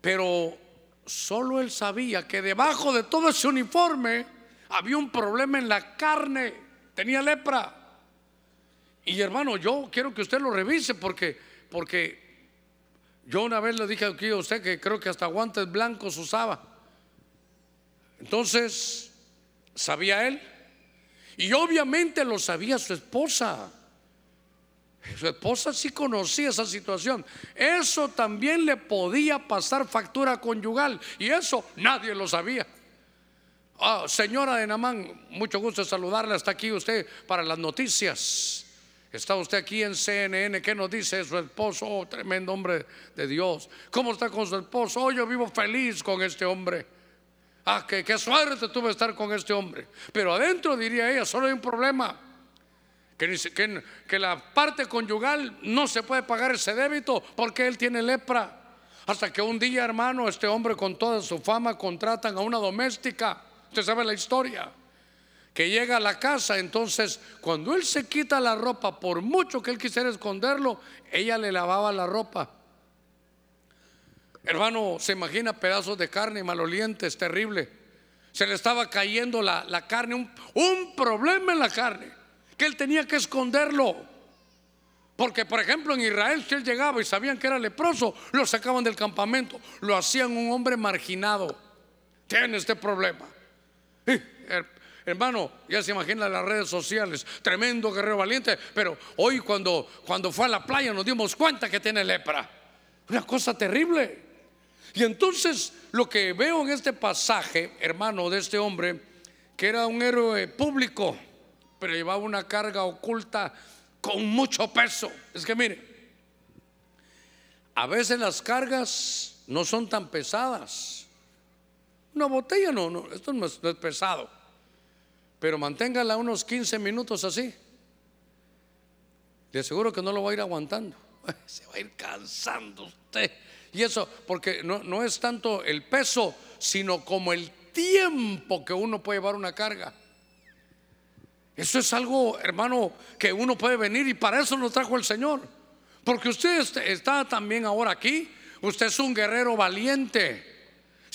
Pero solo él sabía que debajo de todo ese uniforme había un problema en la carne, tenía lepra. Y hermano, yo quiero que usted lo revise porque, porque yo una vez le dije aquí a usted que creo que hasta guantes blancos usaba. Entonces, ¿sabía él? Y obviamente lo sabía su esposa. Su esposa sí conocía esa situación. Eso también le podía pasar factura conyugal. Y eso nadie lo sabía. Ah, señora de Namán, mucho gusto saludarla. Está aquí usted para las noticias. Está usted aquí en CNN. ¿Qué nos dice su esposo? Oh, tremendo hombre de Dios. ¿Cómo está con su esposo? Oh, yo vivo feliz con este hombre. Ah, qué, suerte tuve estar con este hombre. Pero adentro, diría ella, solo hay un problema. Que, que, que la parte conyugal no se puede pagar ese débito porque él tiene lepra. Hasta que un día, hermano, este hombre con toda su fama contratan a una doméstica Usted sabe la historia. Que llega a la casa, entonces cuando él se quita la ropa, por mucho que él quisiera esconderlo, ella le lavaba la ropa. Hermano, se imagina pedazos de carne malolientes, terrible. Se le estaba cayendo la, la carne, un, un problema en la carne, que él tenía que esconderlo. Porque, por ejemplo, en Israel, si él llegaba y sabían que era leproso, lo sacaban del campamento, lo hacían un hombre marginado. Tiene este problema. Hermano, ya se imagina las redes sociales, tremendo guerrero valiente, pero hoy cuando, cuando fue a la playa nos dimos cuenta que tiene lepra. Una cosa terrible. Y entonces lo que veo en este pasaje, hermano, de este hombre, que era un héroe público, pero llevaba una carga oculta con mucho peso. Es que mire, a veces las cargas no son tan pesadas. Una botella no, no, esto no es, pesado. Pero manténgala unos 15 minutos así. Le aseguro que no lo va a ir aguantando. Se va a ir cansando usted. Y eso, porque no, no es tanto el peso, sino como el tiempo que uno puede llevar una carga. Eso es algo, hermano, que uno puede venir y para eso nos trajo el Señor. Porque usted está también ahora aquí. Usted es un guerrero valiente.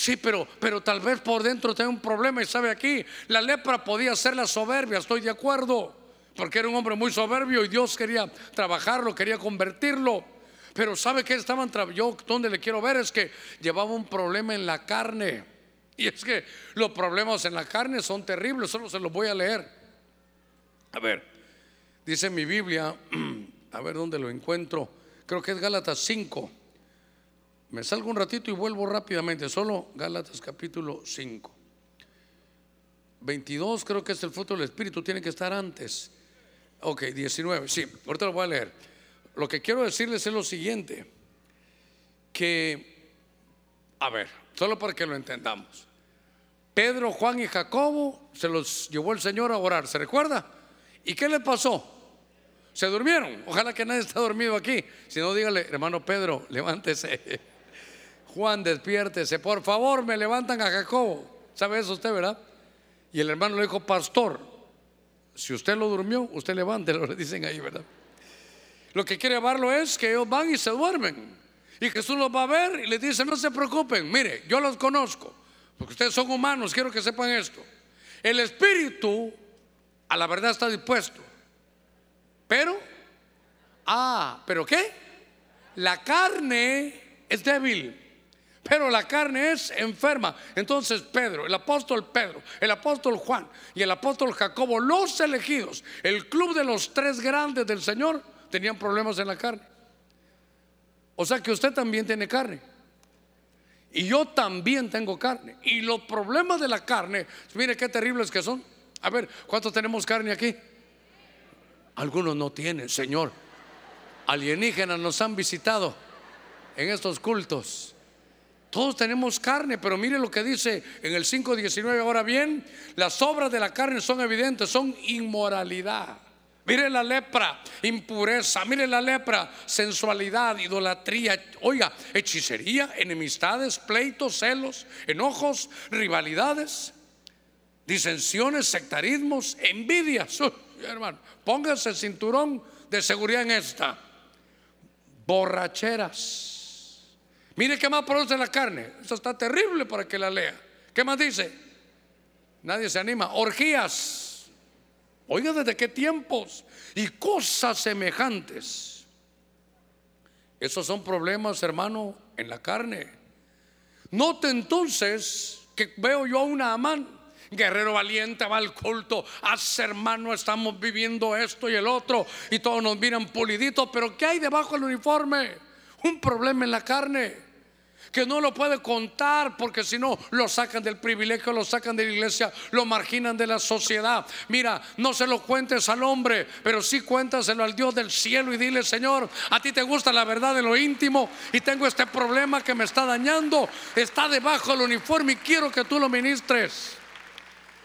Sí, pero, pero tal vez por dentro tenga un problema y sabe aquí, la lepra podía ser la soberbia, estoy de acuerdo, porque era un hombre muy soberbio y Dios quería trabajarlo, quería convertirlo. Pero sabe que estaban, yo donde le quiero ver es que llevaba un problema en la carne. Y es que los problemas en la carne son terribles, solo se los voy a leer. A ver, dice mi Biblia, a ver dónde lo encuentro, creo que es Gálatas 5. Me salgo un ratito y vuelvo rápidamente, solo Gálatas capítulo 5. 22 creo que es el fruto del Espíritu, tiene que estar antes. Ok, 19, sí, ahorita lo voy a leer. Lo que quiero decirles es lo siguiente, que, a ver, solo para que lo entendamos. Pedro, Juan y Jacobo se los llevó el Señor a orar, ¿se recuerda? ¿Y qué le pasó? Se durmieron. Ojalá que nadie esté dormido aquí. Si no, dígale, hermano Pedro, levántese. Juan, despiértese, por favor, me levantan a Jacobo. ¿Sabe eso usted, verdad? Y el hermano le dijo, pastor, si usted lo durmió, usted levántelo, le dicen ahí, ¿verdad? Lo que quiere llevarlo es que ellos van y se duermen. Y Jesús los va a ver y les dice, no se preocupen, mire, yo los conozco, porque ustedes son humanos, quiero que sepan esto. El espíritu a la verdad está dispuesto, pero, ah, pero ¿qué? La carne es débil. Pero la carne es enferma. Entonces Pedro, el apóstol Pedro, el apóstol Juan y el apóstol Jacobo, los elegidos, el club de los tres grandes del Señor, tenían problemas en la carne. O sea que usted también tiene carne. Y yo también tengo carne. Y los problemas de la carne, mire qué terribles que son. A ver, ¿cuántos tenemos carne aquí? Algunos no tienen, Señor. Alienígenas nos han visitado en estos cultos. Todos tenemos carne, pero mire lo que dice en el 5.19. Ahora bien, las obras de la carne son evidentes, son inmoralidad. Mire la lepra, impureza, mire la lepra, sensualidad, idolatría, oiga, hechicería, enemistades, pleitos, celos, enojos, rivalidades, disensiones, sectarismos, envidias. hermano, póngase el cinturón de seguridad en esta. Borracheras Mire qué más produce la carne. Eso está terrible para que la lea. ¿Qué más dice? Nadie se anima. Orgías. Oiga, ¿desde qué tiempos? Y cosas semejantes. Esos son problemas, hermano, en la carne. Note entonces que veo yo a una Amán, guerrero valiente, va al culto, hace hermano, estamos viviendo esto y el otro, y todos nos miran puliditos, pero ¿qué hay debajo del uniforme? Un problema en la carne que no lo puede contar porque si no lo sacan del privilegio, lo sacan de la iglesia, lo marginan de la sociedad. Mira, no se lo cuentes al hombre, pero sí cuéntaselo al Dios del cielo y dile, Señor, a ti te gusta la verdad de lo íntimo y tengo este problema que me está dañando, está debajo del uniforme y quiero que tú lo ministres.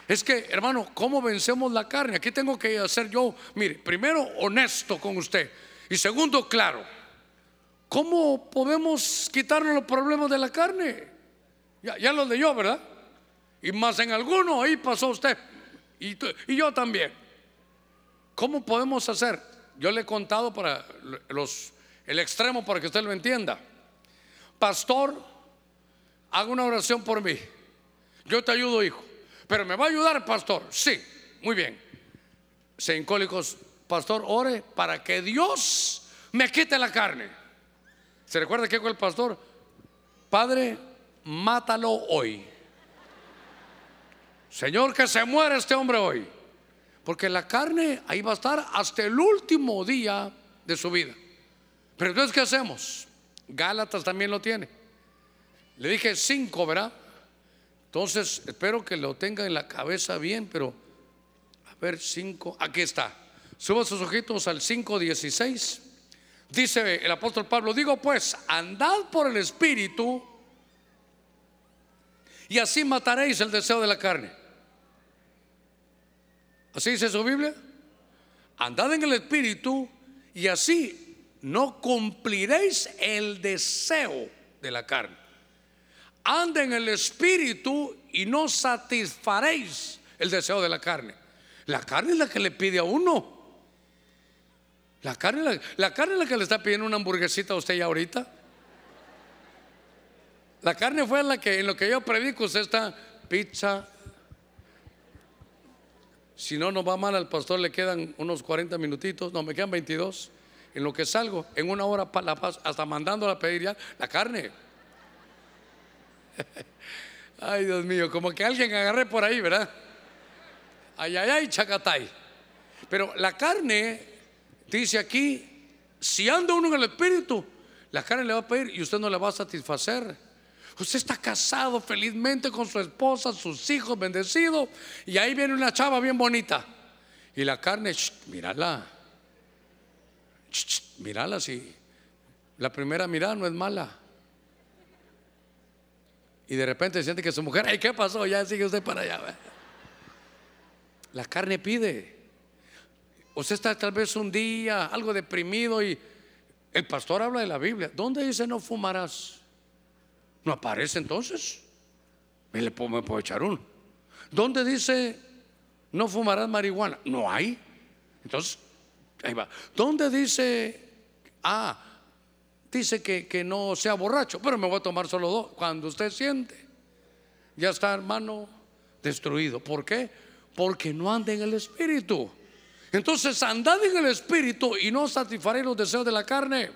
Es que, hermano, ¿cómo vencemos la carne? Aquí tengo que hacer yo, mire, primero honesto con usted y segundo, claro. ¿Cómo podemos quitarnos los problemas de la carne? Ya, ya los leyó, ¿verdad? Y más en alguno, ahí pasó usted. Y, yo también. ¿Cómo podemos hacer? Yo le he contado para los, el extremo para que usted lo entienda. Pastor, haga una oración por mí. Yo te ayudo, hijo. Pero me va a ayudar, pastor. Sí, muy bien. Seincólicos, pastor, ore para que Dios me quite la carne. ¿Se recuerda que con el pastor? Padre, mátalo hoy. Señor, que se muera este hombre hoy. Porque la carne ahí va a estar hasta el último día de su vida. Pero entonces, ¿qué hacemos? Gálatas también lo tiene. Le dije cinco, ¿verdad? Entonces, espero que lo tenga en la cabeza bien, pero a ver, cinco, aquí está. Suba sus ojitos al 5.16. Dice el apóstol Pablo, digo pues, andad por el Espíritu y así mataréis el deseo de la carne. ¿Así dice su Biblia? Andad en el Espíritu y así no cumpliréis el deseo de la carne. Anda en el Espíritu y no satisfaréis el deseo de la carne. La carne es la que le pide a uno. La carne, la, carne es la que le está pidiendo una hamburguesita a usted ya ahorita. La carne fue la que en lo que yo predico usted está pizza. Si no nos va mal al pastor le quedan unos 40 minutitos, no me quedan 22. En lo que salgo, en una hora la hasta mandándola a pedir ya la carne. Ay, Dios mío, como que alguien agarré por ahí, ¿verdad? Ay, ay, ay, chacatay. Pero la carne Dice aquí, si anda uno en el espíritu, la carne le va a pedir y usted no le va a satisfacer. Usted está casado felizmente con su esposa, sus hijos, bendecido, y ahí viene una chava bien bonita. Y la carne, mírala, mírala, si la primera mirada no es mala. Y de repente siente que su mujer, ay, ¿qué pasó? Ya sigue usted para allá. La carne pide. Usted está tal vez un día algo deprimido y el pastor habla de la Biblia. ¿Dónde dice no fumarás? ¿No aparece entonces? Me, le puedo, echar uno. ¿Dónde dice no fumarás marihuana? No hay. Entonces, ahí va. ¿Dónde dice, ah, dice que, que no sea borracho, pero me voy a tomar solo dos. Cuando usted siente, ya está hermano destruido. ¿Por qué? Porque no anda en el espíritu. Entonces andad en el espíritu y no satisfaréis los deseos de la carne.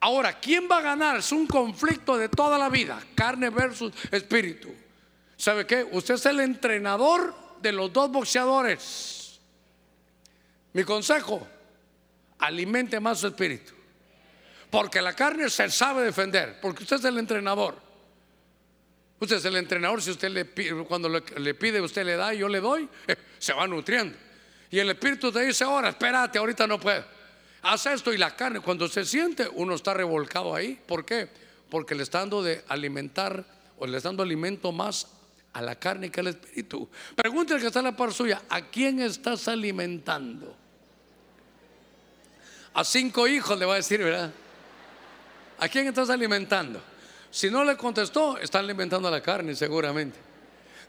Ahora, ¿quién va a ganar? Es un conflicto de toda la vida, carne versus espíritu. ¿Sabe qué? Usted es el entrenador de los dos boxeadores. Mi consejo, alimente más su espíritu. Porque la carne se sabe defender, porque usted es el entrenador. Usted es el entrenador, si usted le pide, cuando le, pide, usted le da y yo le doy, se va nutriendo. Y el espíritu te dice, ahora, espérate, ahorita no puedo. Haz esto y la carne, cuando se siente, uno está revolcado ahí. ¿Por qué? Porque le está dando de alimentar o le está dando alimento más a la carne que al espíritu. Pregúntale que está en la par suya, ¿a quién estás alimentando? A cinco hijos le va a decir, ¿verdad? ¿A quién estás alimentando? Si no le contestó, está alimentando a la carne seguramente.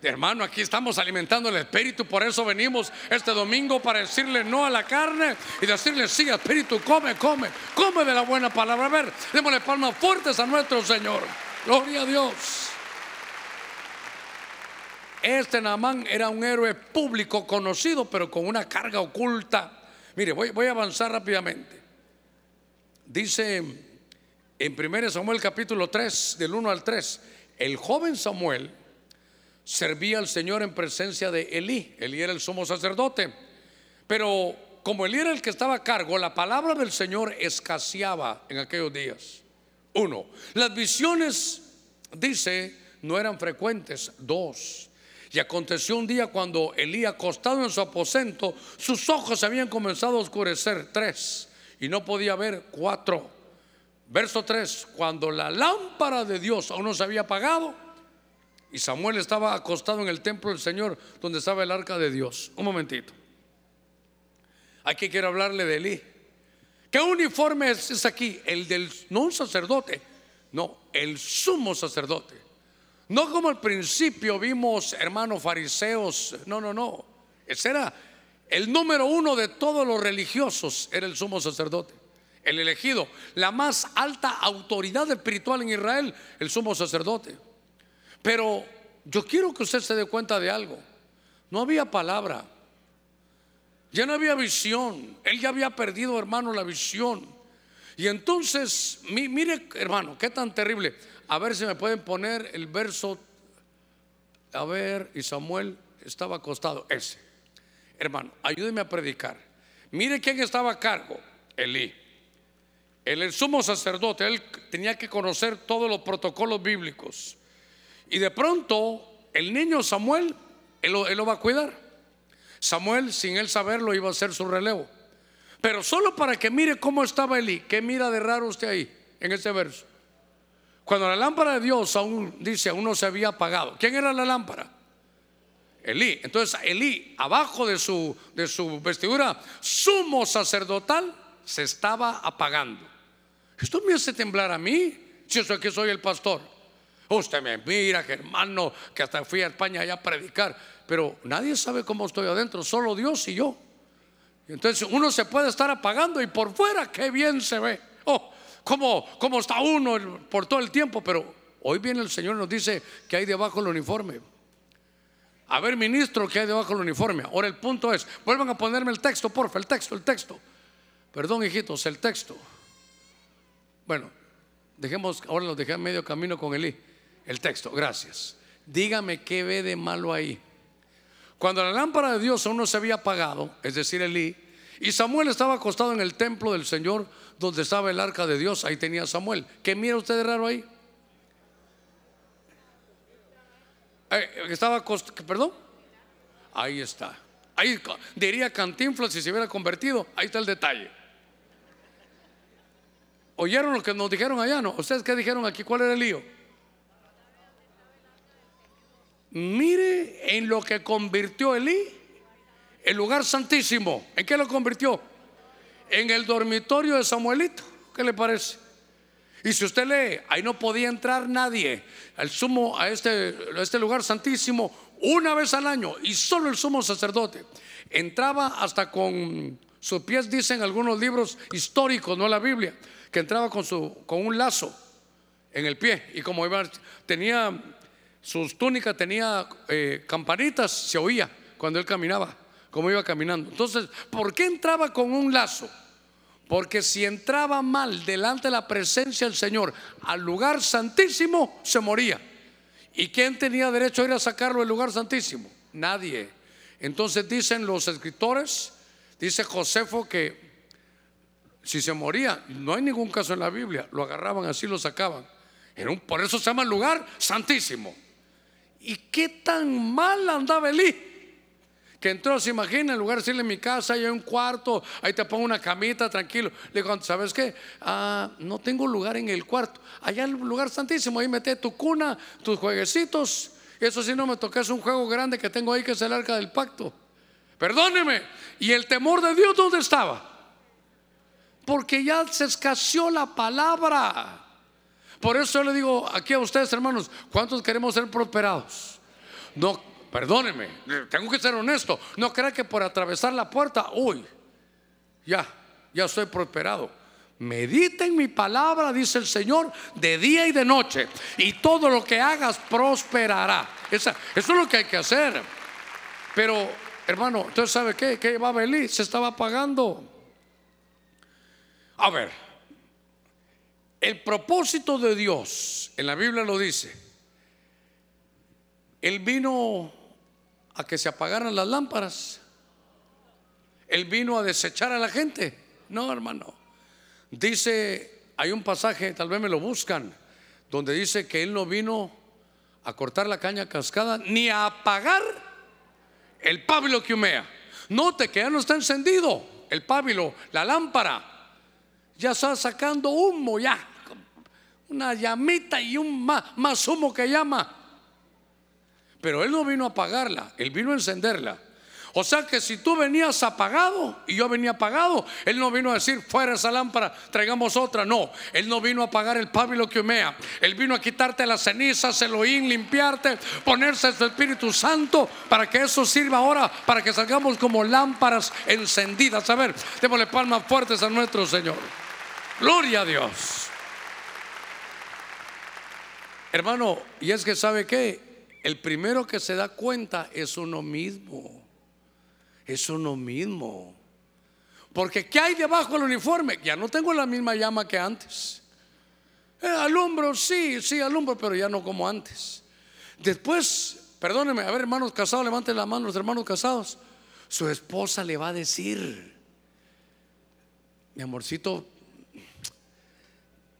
Hermano, aquí estamos alimentando el espíritu, por eso venimos este domingo para decirle no a la carne y decirle sí, espíritu, come, come, come de la buena palabra. A ver, démosle palmas fuertes a nuestro Señor. Gloria a Dios. Este Namán era un héroe público conocido, pero con una carga oculta. Mire, voy, voy a avanzar rápidamente. Dice en 1 Samuel capítulo 3, del 1 al 3, el joven Samuel servía al Señor en presencia de Elí. Elí era el sumo sacerdote. Pero como Elí era el que estaba a cargo, la palabra del Señor escaseaba en aquellos días. Uno, las visiones, dice, no eran frecuentes. Dos, y aconteció un día cuando Elí, acostado en su aposento, sus ojos habían comenzado a oscurecer. Tres, y no podía ver. Cuatro, Verso 3, cuando la lámpara de Dios aún no se había apagado y Samuel estaba acostado en el templo del Señor donde estaba el arca de Dios. Un momentito. Aquí quiero hablarle de Elí. ¿Qué uniforme es, aquí? El del, no un sacerdote, no, el sumo sacerdote. No como al principio vimos hermanos fariseos, no, no, no. Ese era el número uno de todos los religiosos, era el sumo sacerdote el elegido, la más alta autoridad espiritual en Israel, el sumo sacerdote. Pero yo quiero que usted se dé cuenta de algo. No había palabra. Ya no había visión. Él ya había perdido, hermano, la visión. Y entonces, mire, hermano, qué tan terrible. A ver si me pueden poner el verso. A ver, y Samuel estaba acostado. Ese. Hermano, ayúdeme a predicar. Mire quién estaba a cargo. Elí el sumo sacerdote, él tenía que conocer todos los protocolos bíblicos. Y de pronto, el niño Samuel, él lo, va a cuidar. Samuel, sin él saberlo, iba a ser su relevo. Pero solo para que mire cómo estaba Elí. ¿Qué mira de raro usted ahí, en ese verso? Cuando la lámpara de Dios aún, dice, aún no se había apagado. ¿Quién era la lámpara? Elí. Entonces, Elí, abajo de su, de su vestidura sumo sacerdotal, se estaba apagando. Esto me hace temblar a mí, si que soy el pastor. Usted me mira, hermano, que hasta fui a España allá a predicar, pero nadie sabe cómo estoy adentro, solo Dios y yo. Entonces uno se puede estar apagando y por fuera qué bien se ve. Oh, cómo, cómo está uno por todo el tiempo, pero hoy viene el Señor y nos dice que hay debajo el uniforme. A ver, ministro, ¿qué hay debajo del uniforme? Ahora el punto es, vuelvan a ponerme el texto, porfa, el texto, el texto. Perdón, hijitos, el texto. Bueno, dejemos, ahora lo dejé a medio camino con Elí. El texto, gracias. Dígame qué ve de malo ahí. Cuando la lámpara de Dios aún no se había apagado, es decir, Elí, y Samuel estaba acostado en el templo del Señor, donde estaba el arca de Dios, ahí tenía Samuel. ¿Qué mira usted de raro ahí? Eh, estaba, perdón, ahí está. Ahí diría Cantinflas si se hubiera convertido, ahí está el detalle. ¿Oyeron lo que nos dijeron allá? ¿No? ¿Ustedes qué dijeron aquí? ¿Cuál era el lío? Mire en lo que convirtió Elí el lugar santísimo. ¿En qué lo convirtió? En el dormitorio de Samuelito. ¿Qué le parece? Y si usted lee, ahí no podía entrar nadie al sumo a este, este lugar santísimo una vez al año y solo el sumo sacerdote entraba hasta con Sus pies dicen algunos libros históricos, no la Biblia, que entraba con, su, con un lazo en el pie y como iba, tenía sus túnicas, tenía eh, campanitas, se oía cuando él caminaba, como iba caminando. Entonces, ¿por qué entraba con un lazo? Porque si entraba mal delante de la presencia del Señor al lugar santísimo, se moría. ¿Y quién tenía derecho a ir a sacarlo del lugar santísimo? Nadie. Entonces dicen los escritores, dice Josefo que si se moría, no hay ningún caso en la Biblia, lo agarraban así, lo sacaban. un, por eso se llama lugar santísimo. ¿Y qué tan mal andaba Elí? Que entró, se imagina, en lugar de decirle mi casa, hay un cuarto, ahí te pongo una camita, tranquilo. Le digo, ¿sabes qué? Ah, no tengo lugar en el cuarto. Allá el lugar santísimo, ahí mete tu cuna, tus jueguecitos. Eso sí no me tocas un juego grande que tengo ahí que es el arca del pacto. Perdóneme. ¿Y el temor de Dios dónde estaba? Porque ya se escaseó la palabra. Por eso le digo aquí a ustedes, hermanos, ¿cuántos queremos ser prosperados? No, perdóneme, tengo que ser honesto. No crea que por atravesar la puerta, uy, ya, ya estoy prosperado. Medita en mi palabra, dice el Señor, de día y de noche, y todo lo que hagas prosperará. eso es lo que hay que hacer. Pero, hermano, entonces, ¿sabe qué? ¿Qué va a venir? Se estaba pagando. A ver, el propósito de Dios, en la Biblia lo dice, Él vino a que se apagaran las lámparas, Él vino a desechar a la gente. No, hermano. Dice, hay un pasaje, tal vez me lo buscan, donde dice que Él no vino a cortar la caña cascada ni a apagar el pábilo que humea. Note que ya no está encendido el pábilo, la lámpara ya está sacando humo, ya. Una llamita y un más, humo que llama. Pero él no vino a apagarla, él vino a encenderla. O sea que si tú venías apagado y yo venía apagado, Él no vino a decir, fuera esa lámpara, traigamos otra. No, Él no vino a apagar el pábilo que humea. Él vino a quitarte las cenizas, el oín, limpiarte, ponerse su Espíritu Santo para que eso sirva ahora, para que salgamos como lámparas encendidas. A ver, démosle palmas fuertes a nuestro Señor. Gloria a Dios. Hermano, y es que sabe que el primero que se da cuenta es uno mismo. Es uno mismo. Porque ¿qué hay debajo del uniforme? Ya no tengo la misma llama que antes. Eh, alumbro, sí, sí, alumbro, pero ya no como antes. Después, perdóneme, a ver, hermanos casados, levanten la mano los hermanos casados. Su esposa le va a decir, mi amorcito,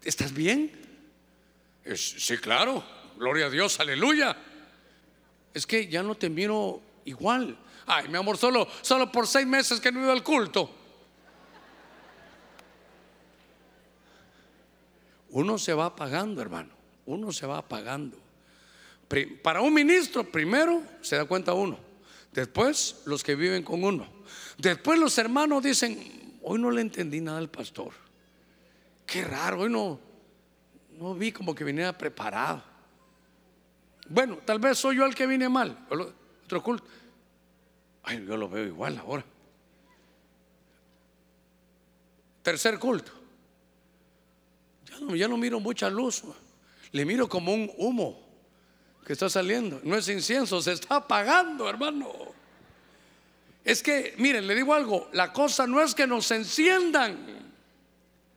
¿Estás bien? Sí, claro. Gloria a Dios, aleluya. Es que ya no te miro igual. Ay, mi amor, solo, solo por seis meses que no ido al culto. Uno se va apagando, hermano. Uno se va apagando. Para un ministro, primero se da cuenta uno. Después los que viven con uno. Después los hermanos dicen, hoy no le entendí nada al pastor. Qué raro, hoy no, no vi como que viniera preparado. Bueno, tal vez soy yo el que vine mal. Otro culto. Ay, yo lo veo igual ahora. Tercer culto. Ya no, ya no miro mucha luz. Le miro como un humo que está saliendo. No es incienso, se está apagando, hermano. Es que, miren, le digo algo, la cosa no es que nos enciendan.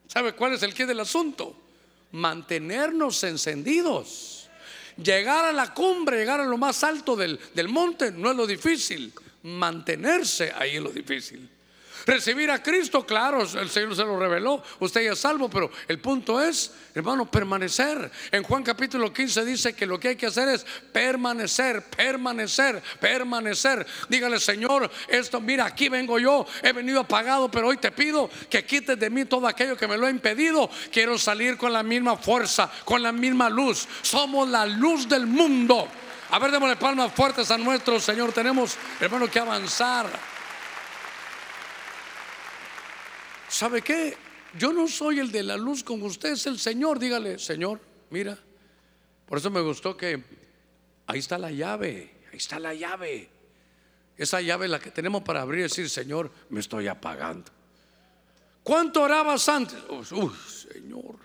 ¿Sabe cuál es el qué del asunto? Mantenernos encendidos. Llegar a la cumbre, llegar a lo más alto del, del monte no es lo difícil. Mantenerse ahí es lo difícil. Recibir a Cristo, claro, el Señor se lo reveló, usted ya es salvo, pero el punto es, hermano, permanecer. En Juan capítulo 15 dice que lo que hay que hacer es permanecer, permanecer, permanecer. Dígale, Señor, esto, mira, aquí vengo yo, he venido apagado, pero hoy te pido que quites de mí todo aquello que me lo ha impedido. Quiero salir con la misma fuerza, con la misma luz. Somos la luz del mundo. A ver, démosle palmas fuertes a nuestro Señor. Tenemos, hermano, que avanzar. ¿Sabe qué? Yo no soy el de la luz con usted, es el Señor. Dígale, Señor, mira. Por eso me gustó que ahí está la llave, ahí está la llave. Esa llave la que tenemos para abrir y decir, Señor, me estoy apagando. ¿Cuánto orabas antes? Uy, Señor.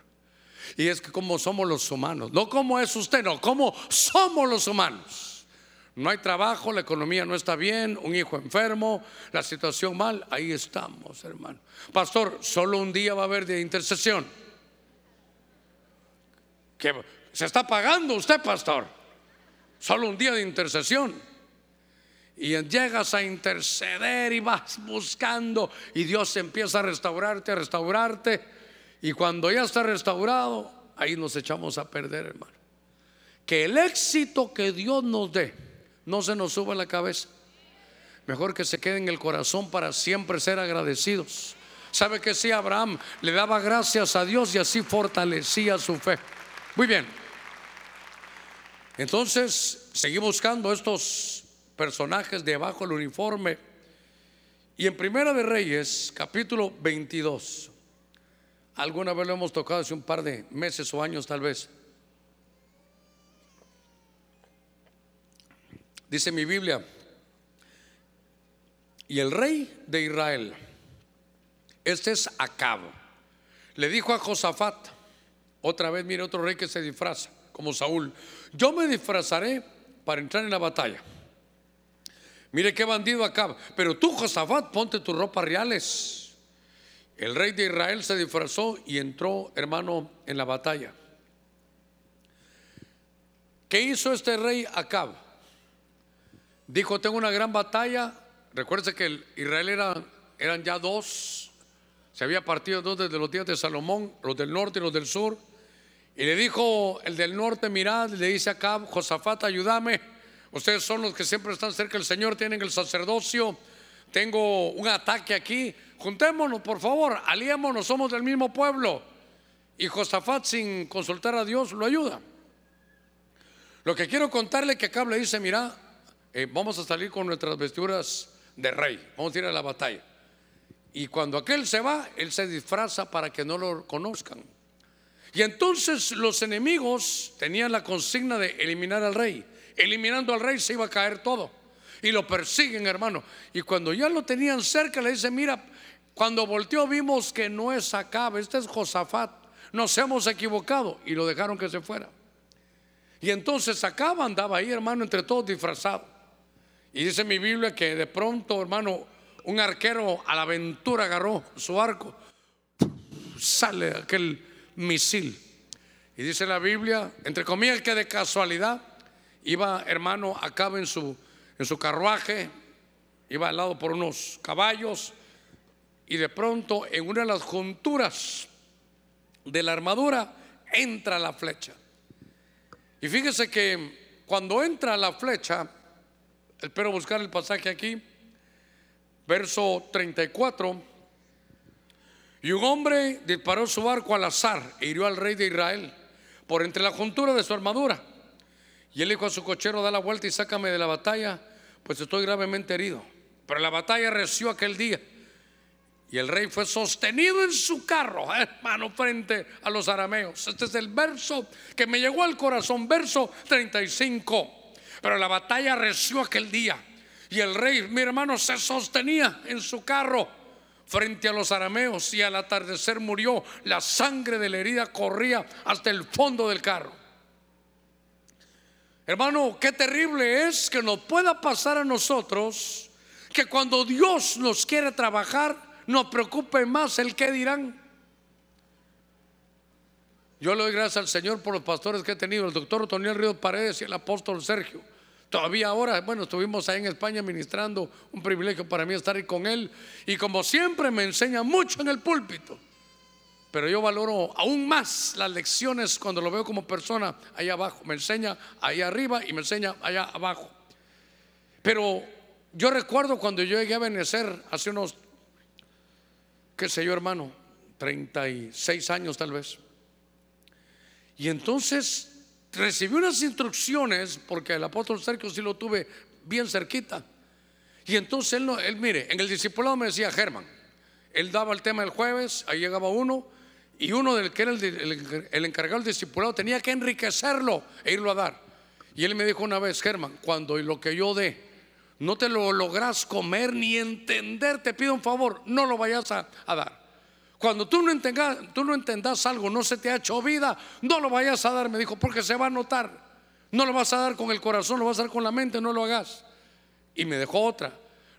Y es que como somos los humanos, no como es usted, no, como somos los humanos. No hay trabajo, la economía no está bien, un hijo enfermo, la situación mal, ahí estamos, hermano. Pastor, solo un día va a haber de intercesión. Se está pagando usted, pastor. Solo un día de intercesión. Y llegas a interceder y vas buscando y Dios empieza a restaurarte, a restaurarte. Y cuando ya está restaurado, ahí nos echamos a perder, hermano. Que el éxito que Dios nos dé no se nos suba la cabeza. Mejor que se quede en el corazón para siempre ser agradecidos. ¿Sabe que sí, Abraham le daba gracias a Dios y así fortalecía su fe? Muy bien. Entonces, seguí buscando estos personajes debajo del uniforme. Y en Primera de Reyes, capítulo 22, alguna vez lo hemos tocado hace un par de meses o años tal vez. Dice mi Biblia, y el rey de Israel, este es Acab, le dijo a Josafat, otra vez mire otro rey que se disfraza, como Saúl, yo me disfrazaré para entrar en la batalla. Mire qué bandido acá. Pero tú, Josafat, ponte tus ropas reales. El rey de Israel se disfrazó y entró, hermano, en la batalla. ¿Qué hizo este rey Acab? Dijo, tengo una gran batalla. Recuerde que Israel era, eran ya dos. Se había partido dos desde los días de Salomón, los del norte y los del sur. Y le dijo el del norte, mirad, le dice a Acab, Josafat, ayúdame. Ustedes son los que siempre están cerca del Señor, tienen el sacerdocio. Tengo un ataque aquí. Juntémonos, por favor, aliémonos, somos del mismo pueblo. Y Josafat, sin consultar a Dios, lo ayuda. Lo que quiero contarle que acá le dice: Mira, eh, vamos a salir con nuestras vestiduras de rey, vamos a ir a la batalla. Y cuando aquel se va, él se disfraza para que no lo conozcan. Y entonces los enemigos tenían la consigna de eliminar al rey eliminando al rey se iba a caer todo. Y lo persiguen, hermano. Y cuando ya lo tenían cerca, le dice, mira, cuando volteó vimos que no es Acab, este es Josafat. Nos hemos equivocado. Y lo dejaron que se fuera. Y entonces Acab andaba ahí, hermano, entre todos disfrazado. Y dice mi Biblia que de pronto, hermano, un arquero a la aventura agarró su arco. Sale aquel misil. Y dice la Biblia, entre comillas, que de casualidad Iba, hermano, acá en su, en su carruaje, iba al lado por unos caballos y de pronto en una de las junturas de la armadura entra la flecha. Y fíjese que cuando entra la flecha, espero buscar el pasaje aquí, verso 34, y un hombre disparó su arco al azar e hirió al rey de Israel por entre la juntura de su armadura. Y él dijo a su cochero, da la vuelta y sácame de la batalla, pues estoy gravemente herido. Pero la batalla reció aquel día. Y el rey fue sostenido en su carro, hermano, frente a los arameos. Este es el verso que me llegó al corazón, verso 35. Pero la batalla reció aquel día. Y el rey, mi hermano, se sostenía en su carro frente a los arameos y al atardecer murió. La sangre de la herida corría hasta el fondo del carro. Hermano, qué terrible es que nos pueda pasar a nosotros que cuando Dios nos quiere trabajar, nos preocupe más el qué dirán. Yo le doy gracias al Señor por los pastores que he tenido, el doctor Otoniel Ríos Paredes y el apóstol Sergio. Todavía ahora, bueno, estuvimos ahí en España ministrando, un privilegio para mí estar ahí con él. Y como siempre me enseña mucho en el púlpito. Pero yo valoro aún más las lecciones cuando lo veo como persona ahí abajo. Me enseña ahí arriba y me enseña allá abajo. Pero yo recuerdo cuando yo llegué a Benecer hace unos, qué sé yo hermano, 36 años tal vez. Y entonces recibí unas instrucciones, porque el apóstol Sergio sí lo tuve bien cerquita. Y entonces él, él mire, en el discipulado me decía Germán, él daba el tema el jueves, ahí llegaba uno, y uno del que era el, encargado del discipulado tenía que enriquecerlo e irlo a dar. Y él me dijo una vez, Germán, cuando lo que yo dé no te lo logras comer ni entender, te pido un favor, no lo vayas a dar. Cuando tú no, entendas, tú no entendas algo, no se te ha hecho vida, no lo vayas a dar, me dijo, porque se va a notar. No lo vas a dar con el corazón, lo vas a dar con la mente, no lo hagas. Y me dejó otra.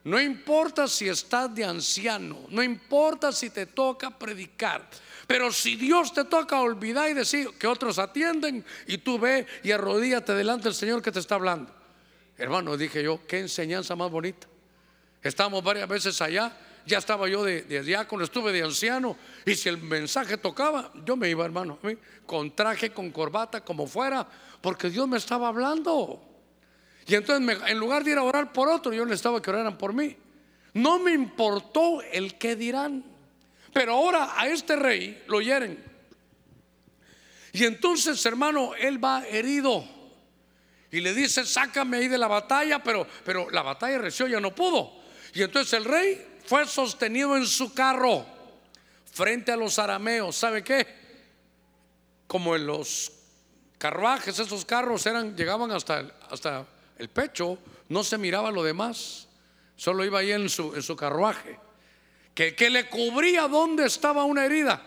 No importa si estás de anciano, no importa si te toca predicar, pero si Dios te toca olvidar y decir que otros atienden y tú ve y arrodíate delante del Señor que te está hablando. Hermano, dije yo, qué enseñanza más bonita. Estamos varias veces allá ya estaba yo de, diácono, estuve de anciano, y si el mensaje tocaba, yo me iba, hermano, con traje, con corbata, como fuera, porque Dios me estaba hablando. Y entonces, en lugar de ir a orar por otro, yo le estaba que oraran por mí. No me importó el que dirán. Pero ahora a este rey lo hieren. Y entonces, hermano, él va herido. Y le dice, sácame ahí de la batalla, pero, pero la batalla reció, ya no pudo. Y entonces el rey fue sostenido en su carro frente a los arameos. ¿Sabe qué? Como en los carruajes, esos carros eran, llegaban hasta el, hasta el pecho, no se miraba lo demás, solo iba ahí en su, en su carruaje, que, que le cubría donde estaba una herida.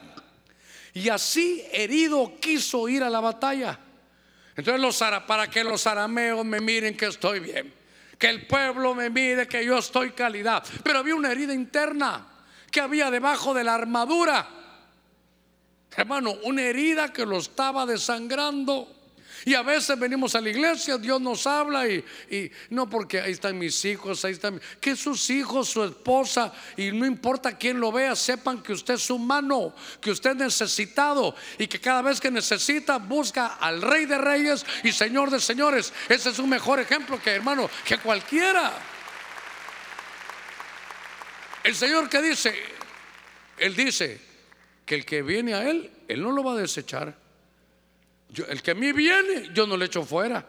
Y así herido quiso ir a la batalla. Entonces, los, para que los arameos me miren que estoy bien que el pueblo me mire que yo estoy calidad. Pero había una herida interna que había debajo de la armadura. Hermano, una herida que lo estaba desangrando. Y a veces venimos a la iglesia, Dios nos habla y, no porque ahí están mis hijos, ahí están, que sus hijos, su esposa, y no importa quién lo vea, sepan que usted es humano, que usted es necesitado y que cada vez que necesita busca al Rey de Reyes y Señor de Señores. Ese es un mejor ejemplo que hermano, que cualquiera. El Señor que dice, Él dice que el que viene a Él, Él no lo va a desechar el que a mí viene, yo no le echo fuera.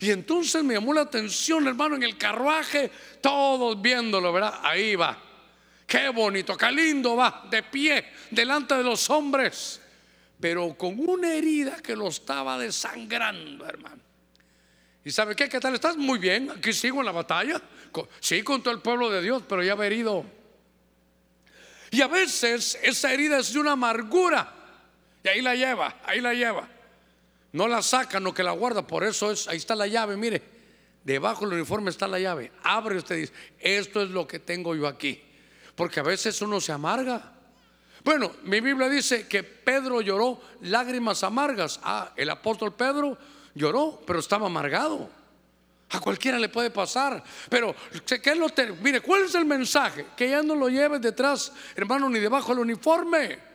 Y entonces me llamó la atención, hermano, en el carruaje, todos viéndolo, ¿verdad? Ahí va. Qué bonito, qué lindo va, de pie, delante de los hombres, pero con una herida que lo estaba desangrando, hermano. ¿Y sabe qué? ¿Qué tal estás? Muy bien, aquí sigo en la batalla. Sí, con todo el pueblo de Dios, pero ya he herido. Y a veces esa herida es de una amargura. Y ahí la lleva, ahí la lleva. No la saca, no que la guarda. Por eso es, ahí está la llave, mire. Debajo del uniforme está la llave. Abre usted y dice, esto es lo que tengo yo aquí. Porque a veces uno se amarga. Bueno, mi Biblia dice que Pedro lloró lágrimas amargas. Ah, el apóstol Pedro lloró, pero estaba amargado. A cualquiera le puede pasar. Pero, ¿qué lo mire, ¿cuál es el mensaje? Que ya no lo lleves detrás, hermano, ni debajo del uniforme.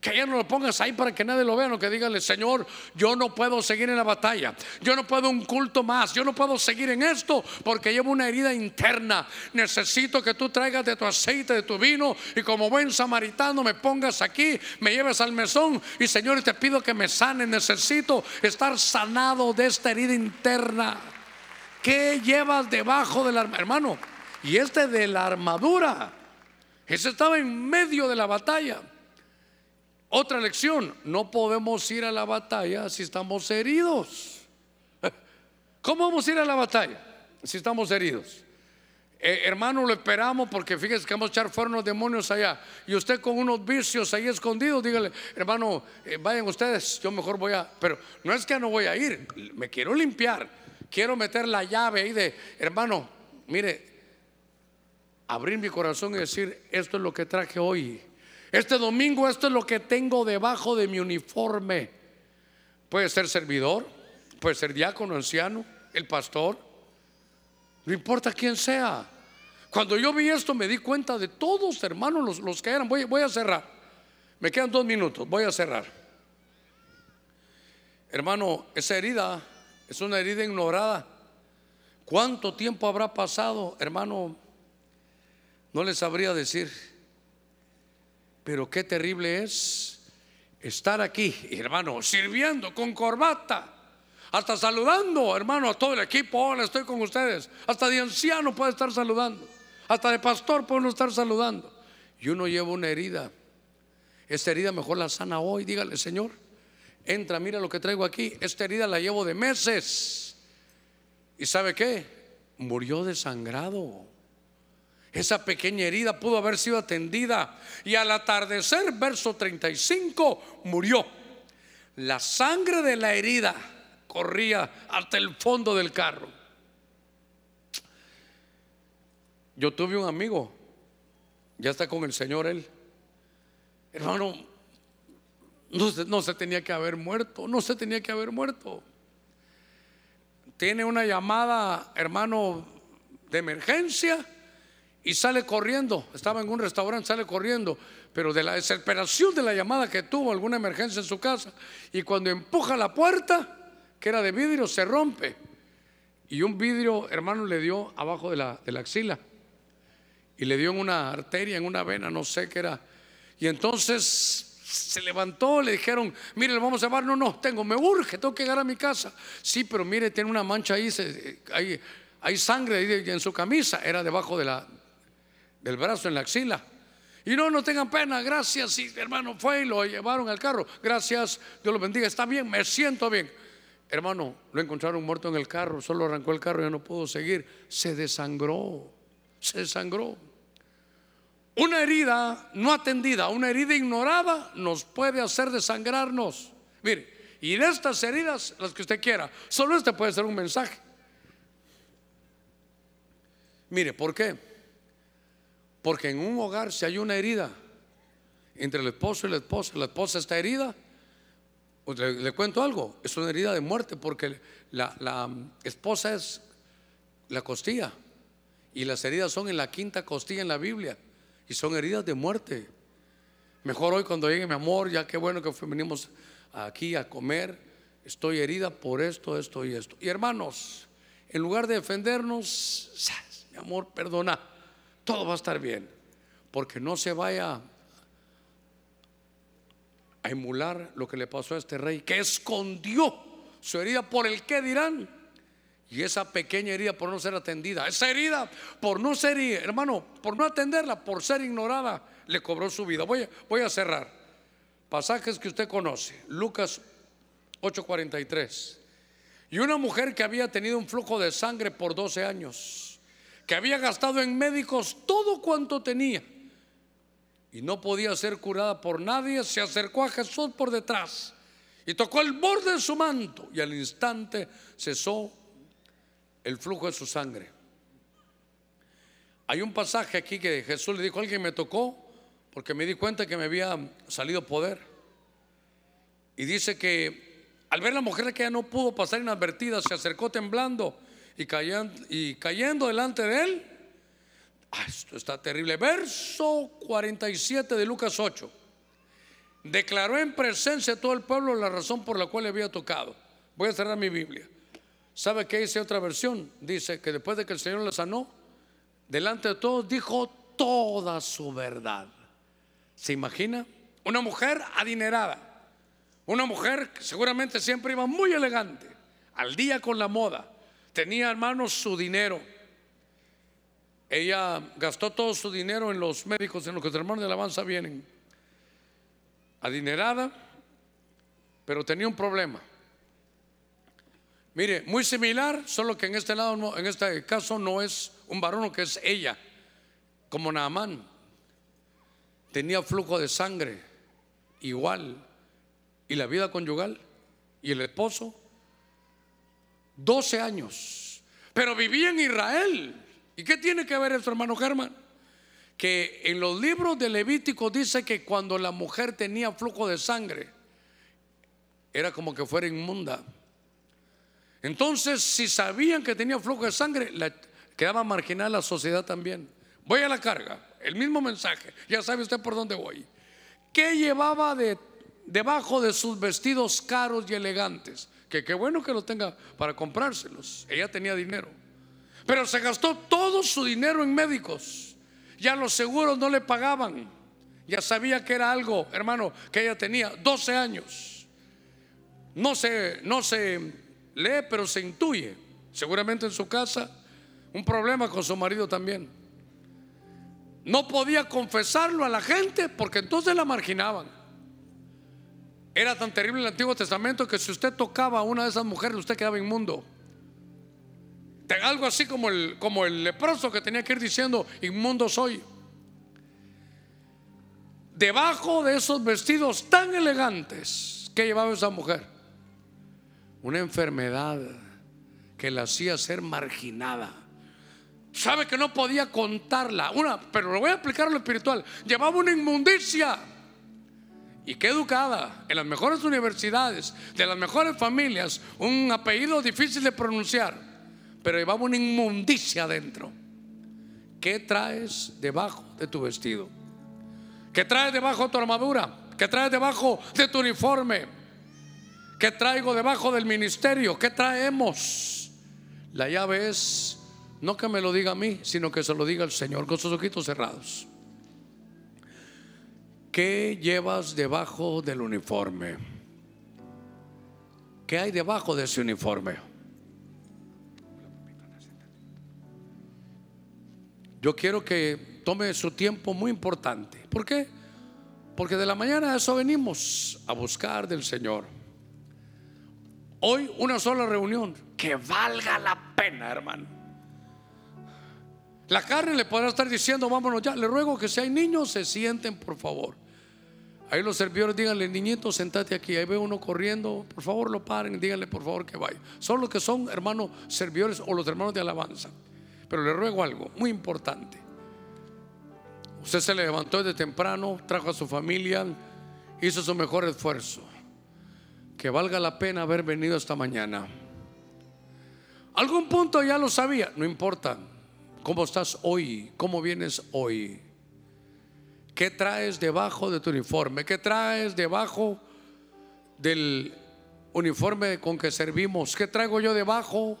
Que ya no lo pongas ahí para que nadie lo vea, no que dígale, Señor, yo no puedo seguir en la batalla, yo no puedo un culto más, yo no puedo seguir en esto porque llevo una herida interna. Necesito que tú traigas de tu aceite, de tu vino y como buen samaritano me pongas aquí, me lleves al mesón y Señor, te pido que me sane. Necesito estar sanado de esta herida interna. ¿Qué llevas debajo del armadura? Hermano, y este de la armadura, ese estaba en medio de la batalla. Otra lección, no podemos ir a la batalla si estamos heridos. ¿Cómo vamos a ir a la batalla si estamos heridos? Eh, hermano, lo esperamos porque fíjese que vamos a echar fuera unos demonios allá. Y usted con unos vicios ahí escondidos, dígale, hermano, eh, vayan ustedes, yo mejor voy a. Pero no es que no voy a ir, me quiero limpiar. Quiero meter la llave ahí de, hermano, mire, abrir mi corazón y decir, esto es lo que traje hoy. Este domingo esto es lo que tengo debajo de mi uniforme. Puede ser servidor, puede ser diácono, anciano, el pastor, no importa quién sea. Cuando yo vi esto me di cuenta de todos, hermanos, los, los que eran. Voy, voy a cerrar. Me quedan dos minutos, voy a cerrar. Hermano, esa herida es una herida ignorada. ¿Cuánto tiempo habrá pasado, hermano? No les sabría decir. Pero qué terrible es estar aquí, hermano, sirviendo con corbata. Hasta saludando, hermano, a todo el equipo. Hola, estoy con ustedes. Hasta de anciano puede estar saludando. Hasta de pastor puede uno estar saludando. Y uno lleva una herida. Esta herida mejor la sana hoy. Dígale, Señor, entra, mira lo que traigo aquí. Esta herida la llevo de meses. ¿Y sabe qué? Murió desangrado. Esa pequeña herida pudo haber sido atendida y al atardecer, verso 35, murió. La sangre de la herida corría hasta el fondo del carro. Yo tuve un amigo, ya está con el Señor él. Hermano, no se, no se tenía que haber muerto, no se tenía que haber muerto. Tiene una llamada, hermano, de emergencia y sale corriendo. Estaba en un restaurante, sale corriendo, pero de la desesperación de la llamada que tuvo, alguna emergencia en su casa, y cuando empuja la puerta, que era de vidrio, se rompe. Y un vidrio, hermano, le dio abajo de la, de la axila. Y le dio en una arteria, en una vena, no sé qué era. Y entonces se levantó, le dijeron, mire, le vamos a llevar, no, no, tengo, me urge, tengo que llegar a mi casa. Sí, pero mire, tiene una mancha ahí, hay, hay sangre ahí en su camisa, era debajo de la, del brazo en la axila. Y no, no tengan pena, gracias. Y hermano fue y lo llevaron al carro. Gracias, Dios lo bendiga. Está bien, me siento bien. Hermano, lo encontraron muerto en el carro, solo arrancó el carro ya no pudo seguir. Se desangró, se desangró. Una herida no atendida, una herida ignorada nos puede hacer desangrarnos. Mire, y de estas heridas, las que usted quiera, solo este puede ser un mensaje. Mire, ¿por qué? Porque en un hogar si hay una herida entre el esposo y la esposa, la esposa está herida, pues le, cuento algo, es una herida de muerte porque la, la esposa es la costilla y las heridas son en la quinta costilla en la Biblia y son heridas de muerte. Mejor hoy cuando llegue mi amor, ya qué bueno que venimos aquí a comer, estoy herida por esto, esto y esto. Y hermanos, en lugar de defendernos, mi amor, perdona todo va a estar bien. Porque no se vaya a emular lo que le pasó a este rey, que escondió su herida por el que dirán. Y esa pequeña herida por no ser atendida, esa herida por no ser, hermano, por no atenderla, por ser ignorada, le cobró su vida. Voy, a cerrar. Pasajes que usted conoce. Lucas 8:43. Y una mujer que había tenido un flujo de sangre por 12 años que había gastado en médicos todo cuanto tenía y no podía ser curada por nadie, se acercó a Jesús por detrás y tocó el borde de su manto y al instante cesó el flujo de su sangre. Hay un pasaje aquí que Jesús le dijo, alguien me tocó porque me di cuenta que me había salido poder. Y dice que al ver la mujer que ya no pudo pasar inadvertida, se acercó temblando y cayendo, y cayendo delante de él. Ah, esto está terrible. Verso 47 de Lucas 8. Declaró en presencia de todo el pueblo la razón por la cual le había tocado. Voy a cerrar mi Biblia. ¿Sabe qué dice otra versión? Dice que después de que el Señor le sanó, delante de todos dijo toda su verdad. ¿Se imagina? Una mujer adinerada. Una mujer que seguramente siempre iba muy elegante, al día con la moda tenía hermanos su dinero. Ella gastó todo su dinero en los médicos, en los que los hermanos de alabanza vienen. Adinerada, pero tenía un problema. Mire, muy similar, solo que en este lado, en este caso no es un varón, que es ella, como Naamán. Tenía flujo de sangre, igual, y la vida conyugal, y el esposo 12 años, pero vivía en Israel. ¿Y qué tiene que ver eso, hermano Germán? Que en los libros de Levítico dice que cuando la mujer tenía flujo de sangre, era como que fuera inmunda. Entonces, si sabían que tenía flujo de sangre, quedaba marginal la sociedad también. Voy a la carga, el mismo mensaje, ya sabe usted por dónde voy. ¿Qué llevaba de, debajo de sus vestidos caros y elegantes? Que qué bueno que lo tenga para comprárselos. Ella tenía dinero. Pero se gastó todo su dinero en médicos. Ya los seguros no le pagaban. Ya sabía que era algo, hermano, que ella tenía 12 años. No se, no se lee, pero se intuye. Seguramente en su casa un problema con su marido también. No podía confesarlo a la gente porque entonces la marginaban. Era tan terrible el Antiguo Testamento que si usted tocaba a una de esas mujeres, usted quedaba inmundo. algo así como el, como el leproso que tenía que ir diciendo, inmundo soy. Debajo de esos vestidos tan elegantes que llevaba esa mujer, una enfermedad que la hacía ser marginada. Sabe que no podía contarla, una, pero lo voy a explicar a lo espiritual. Llevaba una inmundicia. Y qué educada, en las mejores universidades, de las mejores familias, un apellido difícil de pronunciar pero llevaba una inmundicia adentro. ¿Qué traes debajo de tu vestido? ¿Qué traes debajo de tu armadura? ¿Qué traes debajo de tu uniforme? ¿Qué traigo debajo del ministerio? ¿Qué traemos? La llave es no que me lo diga a mí, sino que se lo diga el Señor con sus ojitos cerrados. ¿Qué llevas debajo del uniforme? ¿Qué hay debajo de ese uniforme? Yo quiero que tome su tiempo muy importante. ¿Por qué? Porque de la mañana a eso venimos a buscar del Señor. Hoy una sola reunión que valga la pena, hermano. La carne le podrá estar diciendo, vámonos ya. Le ruego que si hay niños, se sienten, por favor. Ahí los servidores díganle, niñito, sentate aquí. Ahí ve uno corriendo, por favor lo paren, díganle por favor que vaya. Son los que son hermanos servidores o los hermanos de alabanza. Pero le ruego algo muy importante. Usted se levantó desde temprano, trajo a su familia, hizo su mejor esfuerzo. Que valga la pena haber venido esta mañana. Algún punto ya lo sabía, no importa. ¿Cómo estás hoy? ¿Cómo vienes hoy? ¿Qué traes debajo de tu uniforme? ¿Qué traes debajo del uniforme con que servimos? ¿Qué traigo yo debajo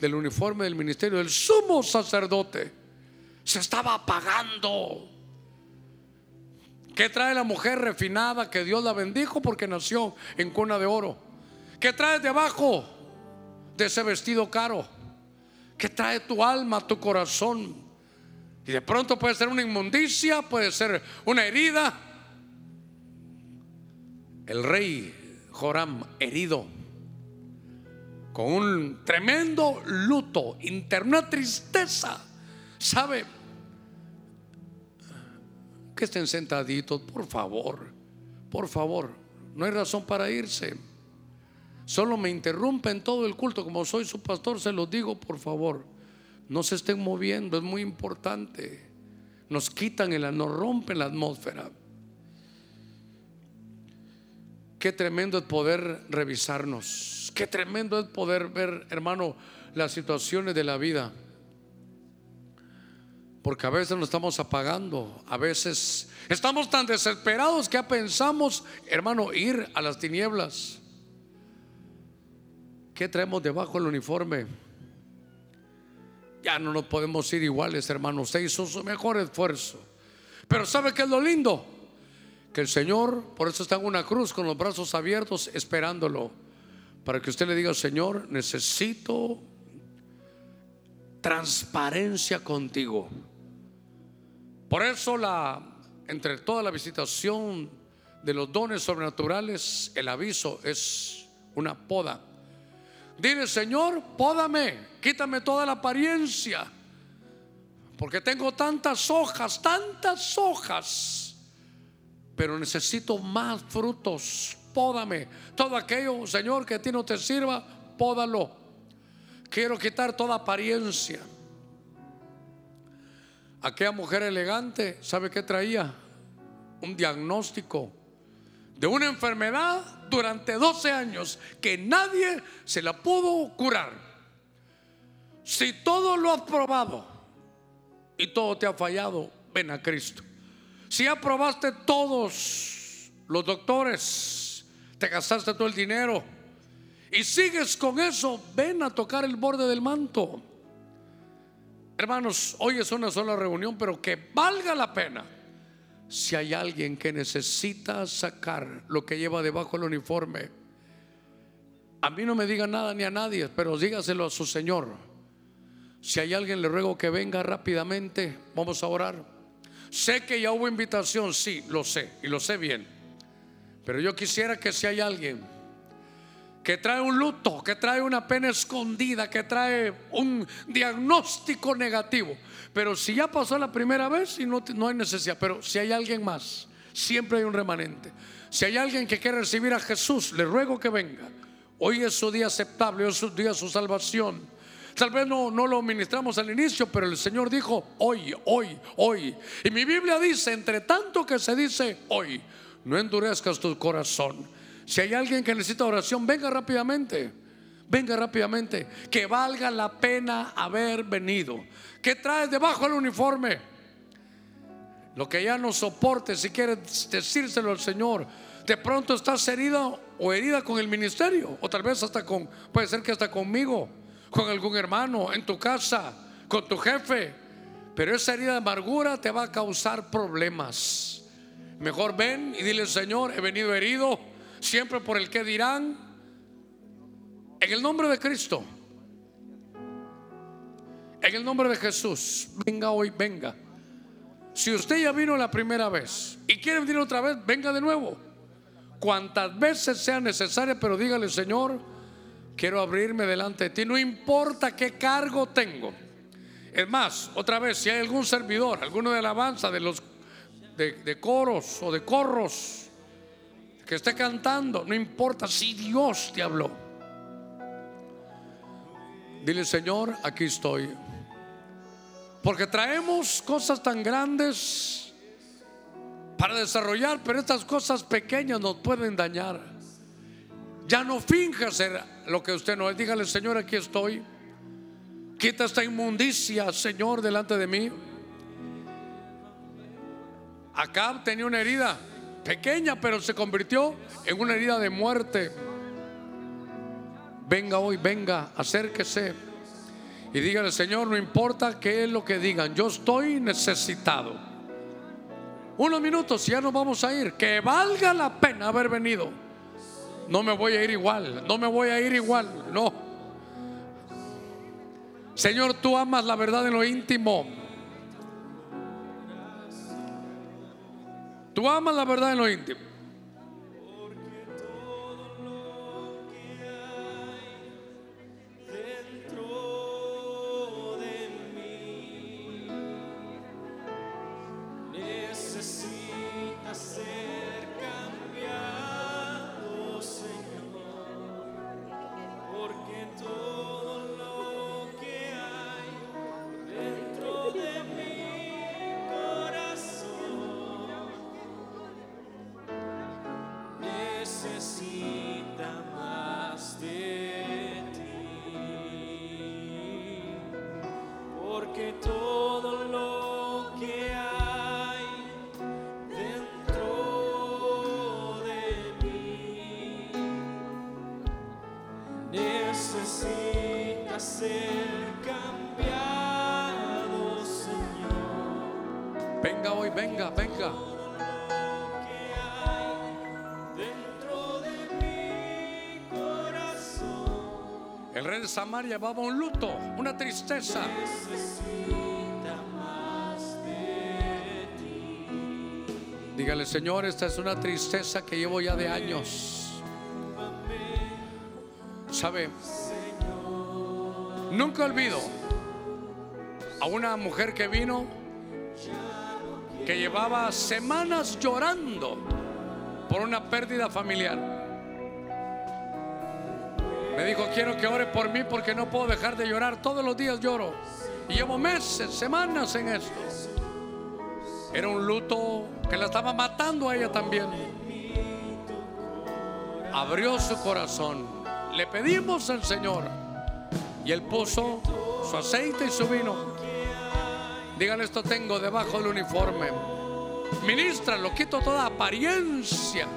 del uniforme del ministerio del sumo sacerdote se estaba apagando. ¿Qué trae la mujer refinada que Dios la bendijo porque nació en cuna de oro? ¿Qué trae debajo de ese vestido caro? ¿Qué trae tu alma, tu corazón? Y de pronto puede ser una inmundicia, puede ser una herida. El rey Joram herido con un tremendo luto, interna tristeza. ¿Sabe? Que estén sentaditos, por favor, por favor. No hay razón para irse. Solo me interrumpen todo el culto. Como soy su pastor, se los digo, por favor. No se estén moviendo, es muy importante. Nos quitan, el, nos rompen la atmósfera. Qué tremendo es poder revisarnos. Qué tremendo es poder ver, hermano, las situaciones de la vida. Porque a veces nos estamos apagando, a veces estamos tan desesperados que ya pensamos, hermano, ir a las tinieblas. ¿Qué traemos debajo del uniforme? Ya no nos podemos ir iguales, hermano. Usted hizo su mejor esfuerzo. Pero ¿sabe qué es lo lindo? que el Señor, por eso está en una cruz con los brazos abiertos esperándolo, para que usted le diga, Señor, necesito transparencia contigo. Por eso la entre toda la visitación de los dones sobrenaturales, el aviso es una poda. Dile, Señor, pódame, quítame toda la apariencia, porque tengo tantas hojas, tantas hojas pero necesito más frutos. Pódame. Todo aquello, Señor, que a ti no te sirva, pódalo. Quiero quitar toda apariencia. Aquella mujer elegante, ¿sabe qué traía? Un diagnóstico de una enfermedad durante 12 años que nadie se la pudo curar. Si todo lo has probado y todo te ha fallado, ven a Cristo. Si aprobaste todos los doctores, te gastaste todo el dinero y sigues con eso, ven a tocar el borde del manto. Hermanos, hoy es una sola reunión, pero que valga la pena. Si hay alguien que necesita sacar lo que lleva debajo del uniforme, a mí no me diga nada ni a nadie, pero dígaselo a su Señor. Si hay alguien, le ruego que venga rápidamente. Vamos a orar. Sé que ya hubo invitación, sí, lo sé, y lo sé bien. Pero yo quisiera que si hay alguien que trae un luto, que trae una pena escondida, que trae un diagnóstico negativo. Pero si ya pasó la primera vez y no, no hay necesidad, pero si hay alguien más, siempre hay un remanente. Si hay alguien que quiere recibir a Jesús, le ruego que venga. Hoy es su día aceptable, hoy es su día su salvación. Tal vez no, no lo ministramos al inicio, pero el Señor dijo hoy, hoy, hoy. Y mi Biblia dice, entre tanto que se dice hoy, no endurezcas tu corazón. Si hay alguien que necesita oración, venga rápidamente. Venga rápidamente. Que valga la pena haber venido. ¿Qué traes debajo del uniforme? Lo que ya no soporte, si quieres decírselo al Señor. De pronto estás herida o herida con el ministerio, o tal vez hasta con, puede ser que hasta conmigo, con algún hermano, en tu casa, con tu jefe. Pero esa herida de amargura te va a causar problemas. Mejor ven y dile, Señor, he venido herido, siempre por el que dirán, en el nombre de Cristo. En el nombre de Jesús, venga hoy, venga. Si usted ya vino la primera vez y quiere venir otra vez, venga de nuevo. Cuantas veces sea necesaria, pero dígale, Señor, quiero abrirme delante de ti. No importa qué cargo tengo. Es más, otra vez, si hay algún servidor, alguno de alabanza, de los de, de coros o de corros, que esté cantando, no importa si Dios te habló. Dile, Señor, aquí estoy. Porque traemos cosas tan grandes para desarrollar, pero estas cosas pequeñas nos pueden dañar. Ya no finja ser lo que usted no es. Dígale, Señor, aquí estoy. Quita esta inmundicia, Señor, delante de mí. Acá tenía una herida pequeña, pero se convirtió en una herida de muerte. Venga hoy, venga, acérquese y dígale, Señor, no importa qué es lo que digan, yo estoy necesitado. Unos minutos y ya nos vamos a ir. Que valga la pena haber venido. No me voy a ir igual, no me voy a ir igual, no. Señor, tú amas la verdad en lo íntimo. Tú amas la verdad en lo íntimo. Samaria llevaba un luto, una tristeza. Dígale, Señor, esta es una tristeza que llevo ya de años. ¿Sabe? Nunca olvido a una mujer que vino que llevaba semanas llorando por una pérdida familiar. Dijo, quiero que ore por mí porque no puedo dejar de llorar. Todos los días lloro. Y llevo meses, semanas en esto. Era un luto que la estaba matando a ella también. Abrió su corazón. Le pedimos al Señor. Y él puso su aceite y su vino. Dígale esto tengo debajo del uniforme. Ministra, lo quito toda apariencia.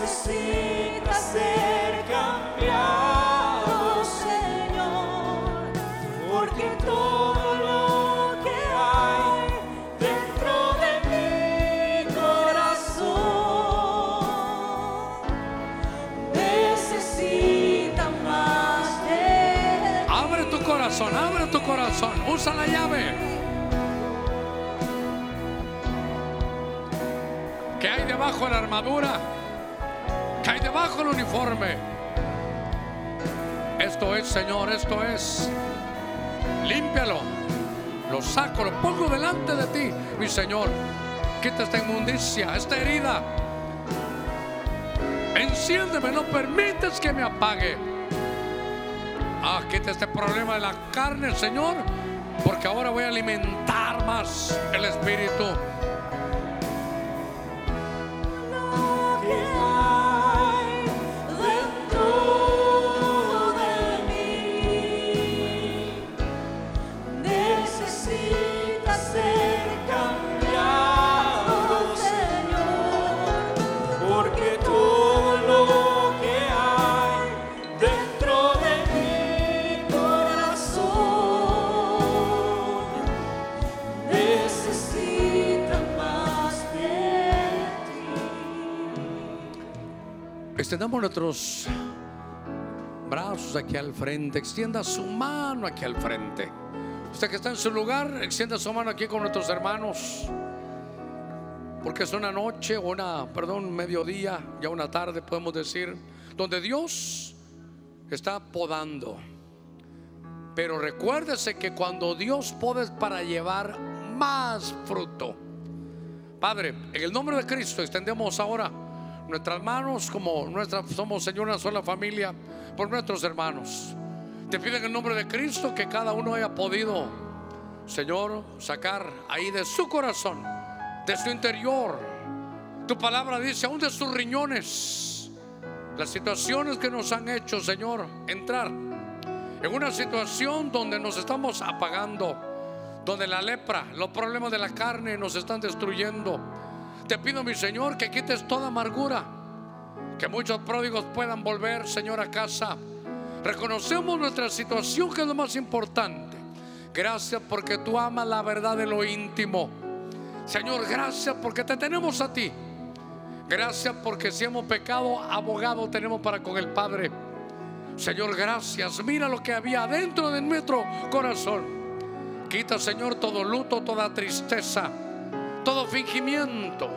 necesita ser cambiado, Señor, porque todo lo que hay dentro de mi corazón necesita más de. Abre tu corazón, abre tu corazón, usa la llave. ¿Qué hay debajo de la armadura? Del uniforme? Esto es, Señor, esto es. Límpialo. Lo saco, lo pongo delante de ti, mi Señor. Quita esta inmundicia, esta herida. Enciéndeme, no permites que me apague. Ah, quita este problema de la carne, Señor, porque ahora voy a alimentar más el Espíritu. Nuestros brazos aquí al frente. Extienda su mano aquí al frente. Usted que está en su lugar, extienda su mano aquí con nuestros hermanos. Porque es una noche o una, perdón, mediodía, ya una tarde podemos decir, donde Dios está podando. Pero recuérdese que cuando Dios poda es para llevar más fruto. Padre, en el nombre de Cristo extendemos ahora nuestras manos como nuestra somos Señor una sola familia por nuestros hermanos. Te pido en el nombre de Cristo que cada uno haya podido, Señor, sacar ahí de su corazón, de su interior. Tu palabra dice, aún de sus riñones, las situaciones que nos han hecho, Señor, entrar en una situación donde nos estamos apagando, donde la lepra, los problemas de la carne nos están destruyendo. Te pido, mi Señor, que quites toda amargura, que muchos pródigos puedan volver, Señor, a casa. Reconocemos nuestra situación, que es lo más importante. Gracias porque tú amas la verdad de lo íntimo. Señor, gracias porque te tenemos a ti. Gracias porque si hemos pecado, abogado tenemos para con el Padre. Señor, gracias. Mira lo que había dentro de nuestro corazón. Quita, Señor, todo luto, toda tristeza, todo fingimiento,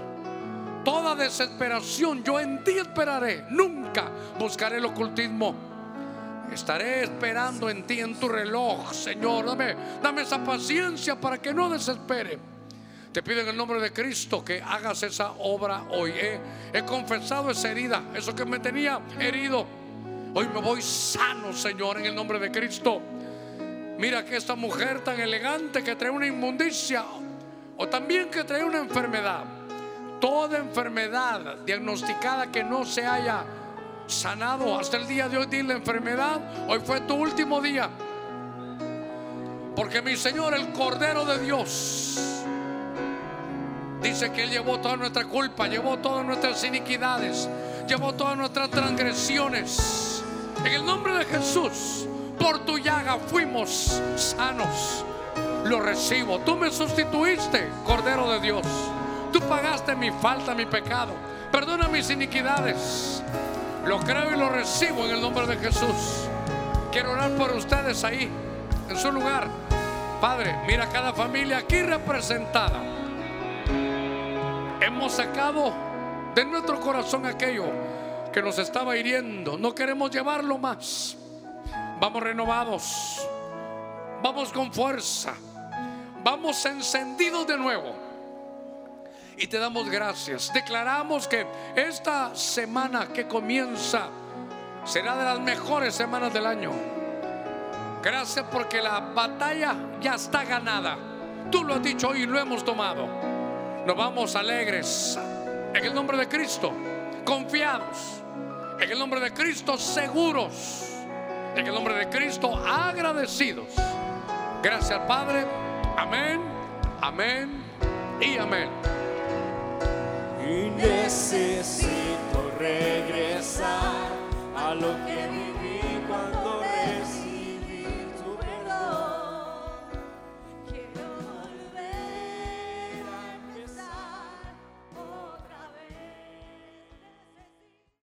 toda desesperación. Yo en ti esperaré. Nunca buscaré el ocultismo. Estaré esperando en ti, en tu reloj, Señor. Dame, dame esa paciencia para que no desespere. Te pido en el nombre de Cristo que hagas esa obra hoy. He, he confesado esa herida, eso que me tenía herido. Hoy me voy sano, Señor, en el nombre de Cristo. Mira que esta mujer tan elegante que trae una inmundicia o también que trae una enfermedad. Toda enfermedad diagnosticada que no se haya sanado hasta el día de hoy, dile enfermedad, hoy fue tu último día. Porque mi Señor, el Cordero de Dios, dice que Él llevó toda nuestra culpa, llevó todas nuestras iniquidades, llevó todas nuestras transgresiones. En el nombre de Jesús, por tu llaga fuimos sanos. Lo recibo. Tú me sustituiste, Cordero de Dios. Tú pagaste mi falta, mi pecado. Perdona mis iniquidades. Lo creo y lo recibo en el nombre de Jesús. Quiero orar por ustedes ahí, en su lugar. Padre, mira cada familia aquí representada. Hemos sacado de nuestro corazón aquello que nos estaba hiriendo. No queremos llevarlo más. Vamos renovados. Vamos con fuerza. Vamos encendidos de nuevo. Y te damos gracias. Declaramos que esta semana que comienza será de las mejores semanas del año. Gracias porque la batalla ya está ganada. Tú lo has dicho hoy y lo hemos tomado. Nos vamos alegres en el nombre de Cristo, confiados. En el nombre de Cristo, seguros. En el nombre de Cristo, agradecidos. Gracias Padre. Amén, amén y amén. Y necesito regresar a lo que